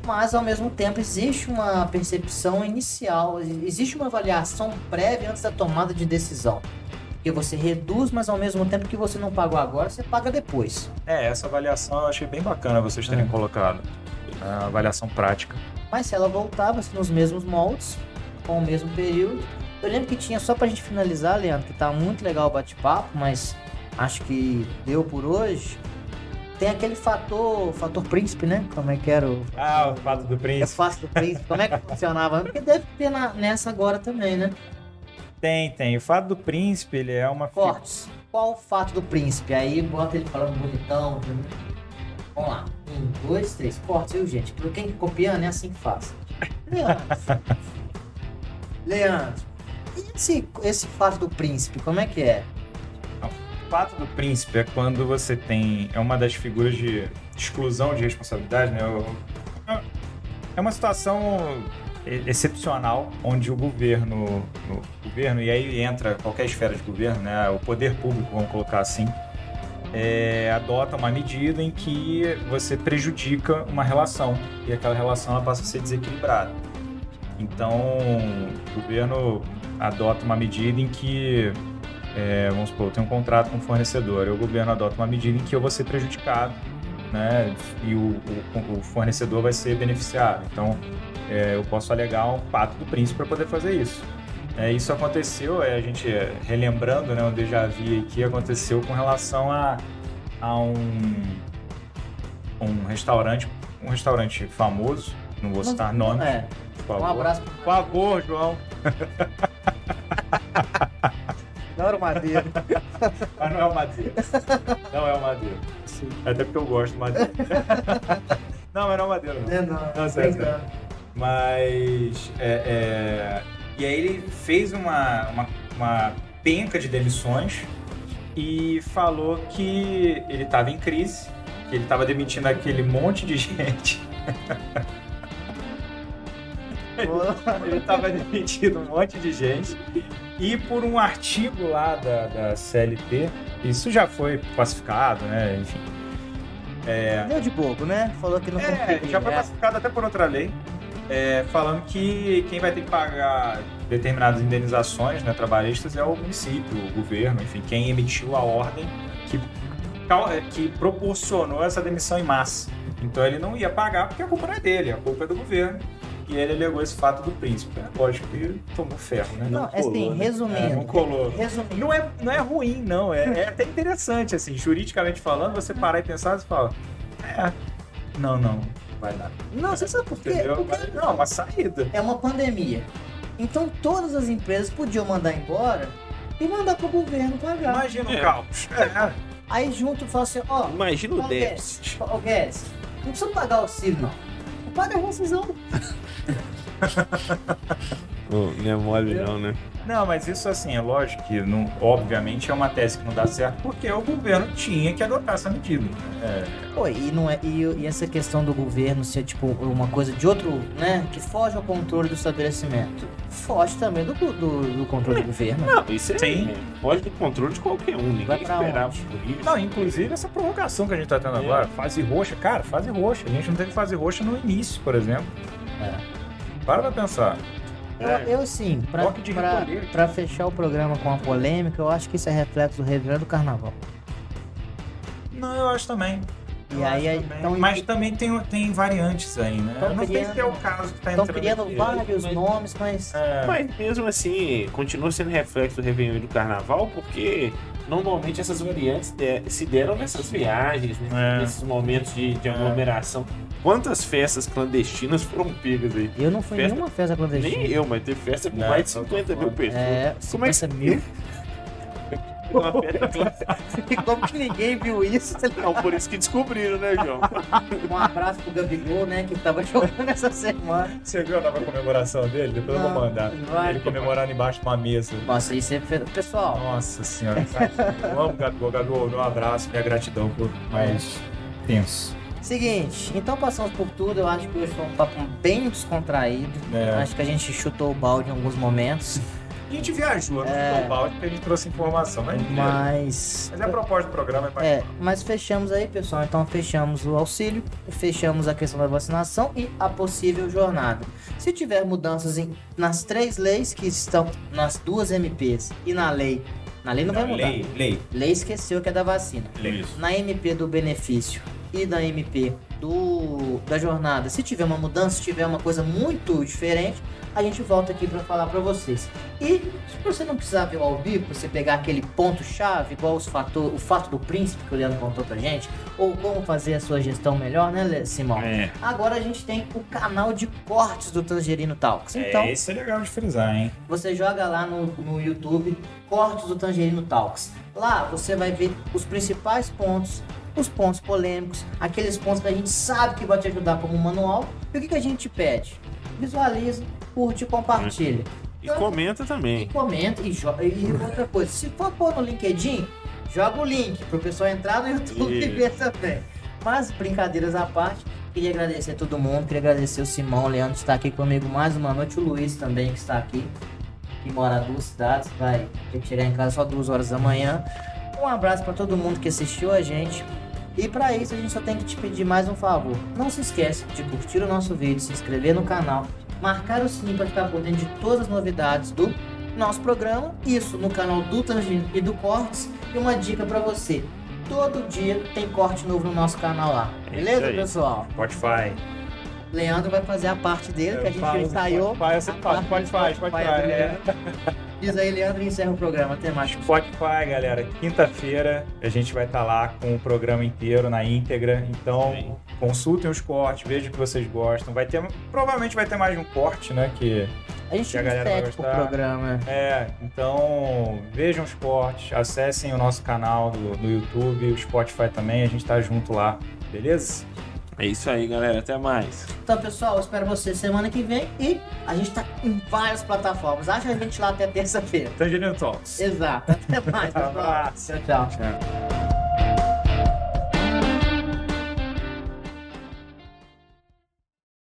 [SPEAKER 1] mas ao mesmo tempo existe uma percepção inicial, existe uma avaliação prévia antes da tomada de decisão. Porque você reduz, mas ao mesmo tempo que você não pagou agora, você paga depois.
[SPEAKER 2] É, essa avaliação eu achei bem bacana vocês terem
[SPEAKER 1] É.
[SPEAKER 2] colocado. A avaliação prática.
[SPEAKER 1] Mas se ela voltava nos mesmos moldes, com o mesmo período. Eu lembro que tinha, só pra gente finalizar, Leandro, que tá muito legal o bate-papo, mas acho que deu por hoje. Tem aquele fator, fator príncipe, né? Como é que era o.
[SPEAKER 2] Ah, o fato do
[SPEAKER 1] É
[SPEAKER 2] príncipe.
[SPEAKER 1] fácil do príncipe. Como é que funcionava? Porque deve ter na- nessa agora também, né?
[SPEAKER 2] Tem, tem. O fato do príncipe, ele é uma...
[SPEAKER 1] Cortes. Qual o fato do príncipe? Aí bota ele falando bonitão. Vamos lá. Um, dois, três. Cortes, viu, gente? Pra quem tá copiando, é assim que faz. Leandro. E esse, esse fato do príncipe, como é que é?
[SPEAKER 2] O fato do príncipe é quando você tem. É uma das figuras de exclusão de responsabilidade, né? É uma situação excepcional onde o governo, o governo e aí entra qualquer esfera de governo, né? O poder público, vamos colocar assim, é, adota uma medida em que você prejudica uma relação e aquela relação ela passa a ser desequilibrada. Então, o governo adota uma medida em que é, vamos supor, eu tenho um contrato com um fornecedor, e o governo adota uma medida em que eu vou ser prejudicado, né? E o, o- o fornecedor vai ser beneficiado. Então, é, eu posso alegar um pato do príncipe para poder fazer isso. É, isso aconteceu, é, a gente é, relembrando, né, o déjà vu aqui, aconteceu com relação a, a um, um restaurante, um restaurante famoso, não vou citar nomes,
[SPEAKER 1] É,
[SPEAKER 2] por
[SPEAKER 1] um
[SPEAKER 2] favor.
[SPEAKER 1] abraço.
[SPEAKER 2] Por favor, João.
[SPEAKER 1] Não era o Madeira.
[SPEAKER 2] Mas não é o Madeira. Não é o Madeira. Até porque eu gosto do Madeira. não, mas não é o Madeira, não.
[SPEAKER 1] É, não.
[SPEAKER 2] Não, sério,
[SPEAKER 1] brincando.
[SPEAKER 2] Mas. é, é, E aí ele fez uma, uma, uma penca de demissões e falou que ele estava em crise, que ele estava demitindo aquele monte de gente. ele estava demitindo um monte de gente. E por um artigo lá da, da CLT, isso já foi classificado, né? Enfim.
[SPEAKER 1] Deu de bobo, né? Falou que não
[SPEAKER 2] É, já foi classificado até por outra lei, é, falando que quem vai ter que pagar determinadas indenizações né, trabalhistas é o município, o governo, enfim, quem emitiu a ordem que, é, que proporcionou essa demissão em massa. Então ele não ia pagar porque a culpa não é dele, a culpa é do governo. E ele alegou esse fato do príncipe. É lógico que tomou ferro, né?
[SPEAKER 1] Não, assim,
[SPEAKER 3] colou, né?
[SPEAKER 1] resumindo.
[SPEAKER 2] É, não colou.
[SPEAKER 1] Resumindo.
[SPEAKER 2] Não é, não é ruim, não. É, é até interessante, assim, juridicamente falando, você parar e pensar, você fala, é, não, não, vai dar.
[SPEAKER 1] Não, você sabe por quê? Porque
[SPEAKER 2] não, uma saída.
[SPEAKER 1] é uma pandemia. Então todas as empresas podiam mandar embora e mandar pro governo pagar.
[SPEAKER 2] Imagina o
[SPEAKER 3] É.
[SPEAKER 2] caos. É.
[SPEAKER 1] Aí junto fala assim, ó,
[SPEAKER 3] Imagina o déficit.
[SPEAKER 1] Guedes, ó, Guedes, não precisa pagar o auxílio, não. Paga a rescisão.
[SPEAKER 3] Não, não é mole não, né?
[SPEAKER 2] Não, mas isso assim, é lógico que, não, obviamente, é uma tese que não dá certo, porque o governo tinha que adotar essa medida. É,
[SPEAKER 1] Pô, e, não é, e, e essa questão do governo ser tipo uma coisa de outro, né? Que foge ao controle do estabelecimento. Foge também do, do, do controle do governo.
[SPEAKER 3] Não, isso é,
[SPEAKER 2] Sim.
[SPEAKER 3] pode do controle de qualquer um. Ninguém esperava por isso.
[SPEAKER 2] Não, inclusive essa provocação que a gente tá tendo
[SPEAKER 3] É.
[SPEAKER 2] agora, fase roxa, cara, fase roxa. A gente não teve fase roxa no início, por exemplo.
[SPEAKER 1] É.
[SPEAKER 2] Para pra pensar.
[SPEAKER 1] Eu,
[SPEAKER 3] É.
[SPEAKER 1] eu sim, pra, pra, pra fechar o programa com a polêmica, eu acho que isso é reflexo do Réveillon do Carnaval.
[SPEAKER 2] Não, eu acho também.
[SPEAKER 1] E
[SPEAKER 2] Eu
[SPEAKER 1] aí,
[SPEAKER 2] também.
[SPEAKER 1] então,
[SPEAKER 2] Mas também tem, tem variantes aí, né?
[SPEAKER 1] Tão
[SPEAKER 2] eu não sei
[SPEAKER 1] criando-
[SPEAKER 2] se é o caso que tá
[SPEAKER 1] Estão criando
[SPEAKER 2] aqui.
[SPEAKER 1] vários
[SPEAKER 3] mas-
[SPEAKER 1] nomes, mas
[SPEAKER 2] É,
[SPEAKER 3] Mas mesmo assim, continua sendo reflexo do Réveillon e do Carnaval, porque normalmente essas variantes de- se deram nessas viagens, né?
[SPEAKER 2] É.
[SPEAKER 3] nesses momentos de, de aglomeração. Quantas festas clandestinas foram pegas aí?
[SPEAKER 1] eu não fui em
[SPEAKER 3] Festa-
[SPEAKER 1] nenhuma festa clandestina.
[SPEAKER 3] Nem eu, mas teve festa com
[SPEAKER 2] Não,
[SPEAKER 3] mais de
[SPEAKER 2] só
[SPEAKER 3] 50
[SPEAKER 2] tô
[SPEAKER 3] mil pessoas.
[SPEAKER 1] É,
[SPEAKER 3] Como é que
[SPEAKER 1] 50 mil.
[SPEAKER 3] Uma festa clandestina.
[SPEAKER 1] E como que ninguém viu isso?
[SPEAKER 3] Não, por isso que descobriram, né, João?
[SPEAKER 1] Um abraço pro Gabigol, né? Que tava jogando essa semana.
[SPEAKER 2] Você viu a nova comemoração dele? Depois eu
[SPEAKER 1] Não,
[SPEAKER 2] vou mandar.
[SPEAKER 1] vai.
[SPEAKER 2] Ele comemorando embaixo de uma mesa.
[SPEAKER 1] Nossa, isso é. fe- Pessoal,
[SPEAKER 2] Nossa senhora. Eu amo o Gabigol. Gabigol, meu abraço, minha gratidão por mais tenso.
[SPEAKER 1] Seguinte, então passamos por tudo. Eu acho que hoje foi um papo bem descontraído.
[SPEAKER 2] É.
[SPEAKER 1] Acho que a gente chutou o balde em alguns momentos.
[SPEAKER 2] A gente viajou, não
[SPEAKER 1] É.
[SPEAKER 2] ficou balde porque a gente trouxe informação, mas,
[SPEAKER 1] Mas.
[SPEAKER 2] mas a proposta do programa é pra
[SPEAKER 1] É, mas fechamos aí, pessoal. Então fechamos o auxílio, fechamos a questão da vacinação e a possível jornada. Se tiver mudanças em- nas três leis que estão nas duas MPs e na lei, na lei não, vai mudar.
[SPEAKER 2] lei, lei.
[SPEAKER 1] Lei esqueceu que é da vacina.
[SPEAKER 3] Isso.
[SPEAKER 1] Na MP do benefício e na MP do da jornada, se tiver uma mudança, se tiver uma coisa muito diferente, a gente volta aqui para falar para vocês. E se você não precisar ver ao vivo, você pegar aquele ponto chave, igual os fator, o fato do príncipe que o Leandro contou pra gente, ou como fazer a sua gestão melhor, né, Simão?
[SPEAKER 3] É.
[SPEAKER 1] Agora a gente tem o canal de cortes do Tangerino Talks. Então,
[SPEAKER 2] É, esse é legal de frisar, hein?
[SPEAKER 1] você joga lá no, no YouTube Cortes do Tangerino Talks. Lá você vai ver os principais pontos, os pontos polêmicos, aqueles pontos que a gente sabe que vai te ajudar como manual. E o que, que a gente pede? Visualiza, curte e compartilha.
[SPEAKER 3] E comenta também.
[SPEAKER 1] Comenta e joga. E outra coisa, se for pôr no LinkedIn, joga o link pro pessoal entrar no YouTube e
[SPEAKER 3] Isso.
[SPEAKER 1] ver também. Mas brincadeiras à parte, queria agradecer a todo mundo, queria agradecer o Simão, o Leandro que está aqui comigo mais uma noite, o Luiz também que está aqui, que mora duas cidades, vai ter que chegar em casa só duas horas da manhã. Um abraço para todo mundo que assistiu a gente. E para isso a gente só tem que te pedir mais um favor. Não se esquece de curtir o nosso vídeo, se inscrever no canal, marcar o sininho para ficar por dentro de todas as novidades do nosso programa. Isso no canal do Tangino e do Cortes. E uma dica para você: todo dia tem corte novo no nosso canal lá.
[SPEAKER 3] É
[SPEAKER 1] Beleza, pessoal?
[SPEAKER 2] Spotify.
[SPEAKER 1] Leandro vai fazer a parte dele, que a gente ensaiou.
[SPEAKER 2] Spotify, Spotify.
[SPEAKER 1] do
[SPEAKER 2] é.
[SPEAKER 1] Diz aí, Leandro, e encerra o programa. Até mais.
[SPEAKER 2] Spotify, galera. Quinta-feira a gente vai estar lá com o programa inteiro na íntegra. Então,
[SPEAKER 3] Sim.
[SPEAKER 2] consultem os cortes, vejam o que vocês gostam. Vai ter, provavelmente vai ter mais de um corte, né? Que
[SPEAKER 1] A gente
[SPEAKER 2] Que a galera vai
[SPEAKER 1] sete pro
[SPEAKER 2] gostar.
[SPEAKER 1] programa.
[SPEAKER 2] é. Então, vejam os cortes, acessem o nosso canal do, do YouTube, o Spotify também. A gente tá junto lá, beleza?
[SPEAKER 3] É isso aí, galera. Até mais.
[SPEAKER 1] Então, pessoal, eu espero você semana que vem e a gente tá em várias plataformas. Acha a gente lá até terça-feira.
[SPEAKER 2] Tangerino Talks.
[SPEAKER 1] Exato. Até mais, pessoal.
[SPEAKER 2] Abraço.
[SPEAKER 1] Tchau, tchau.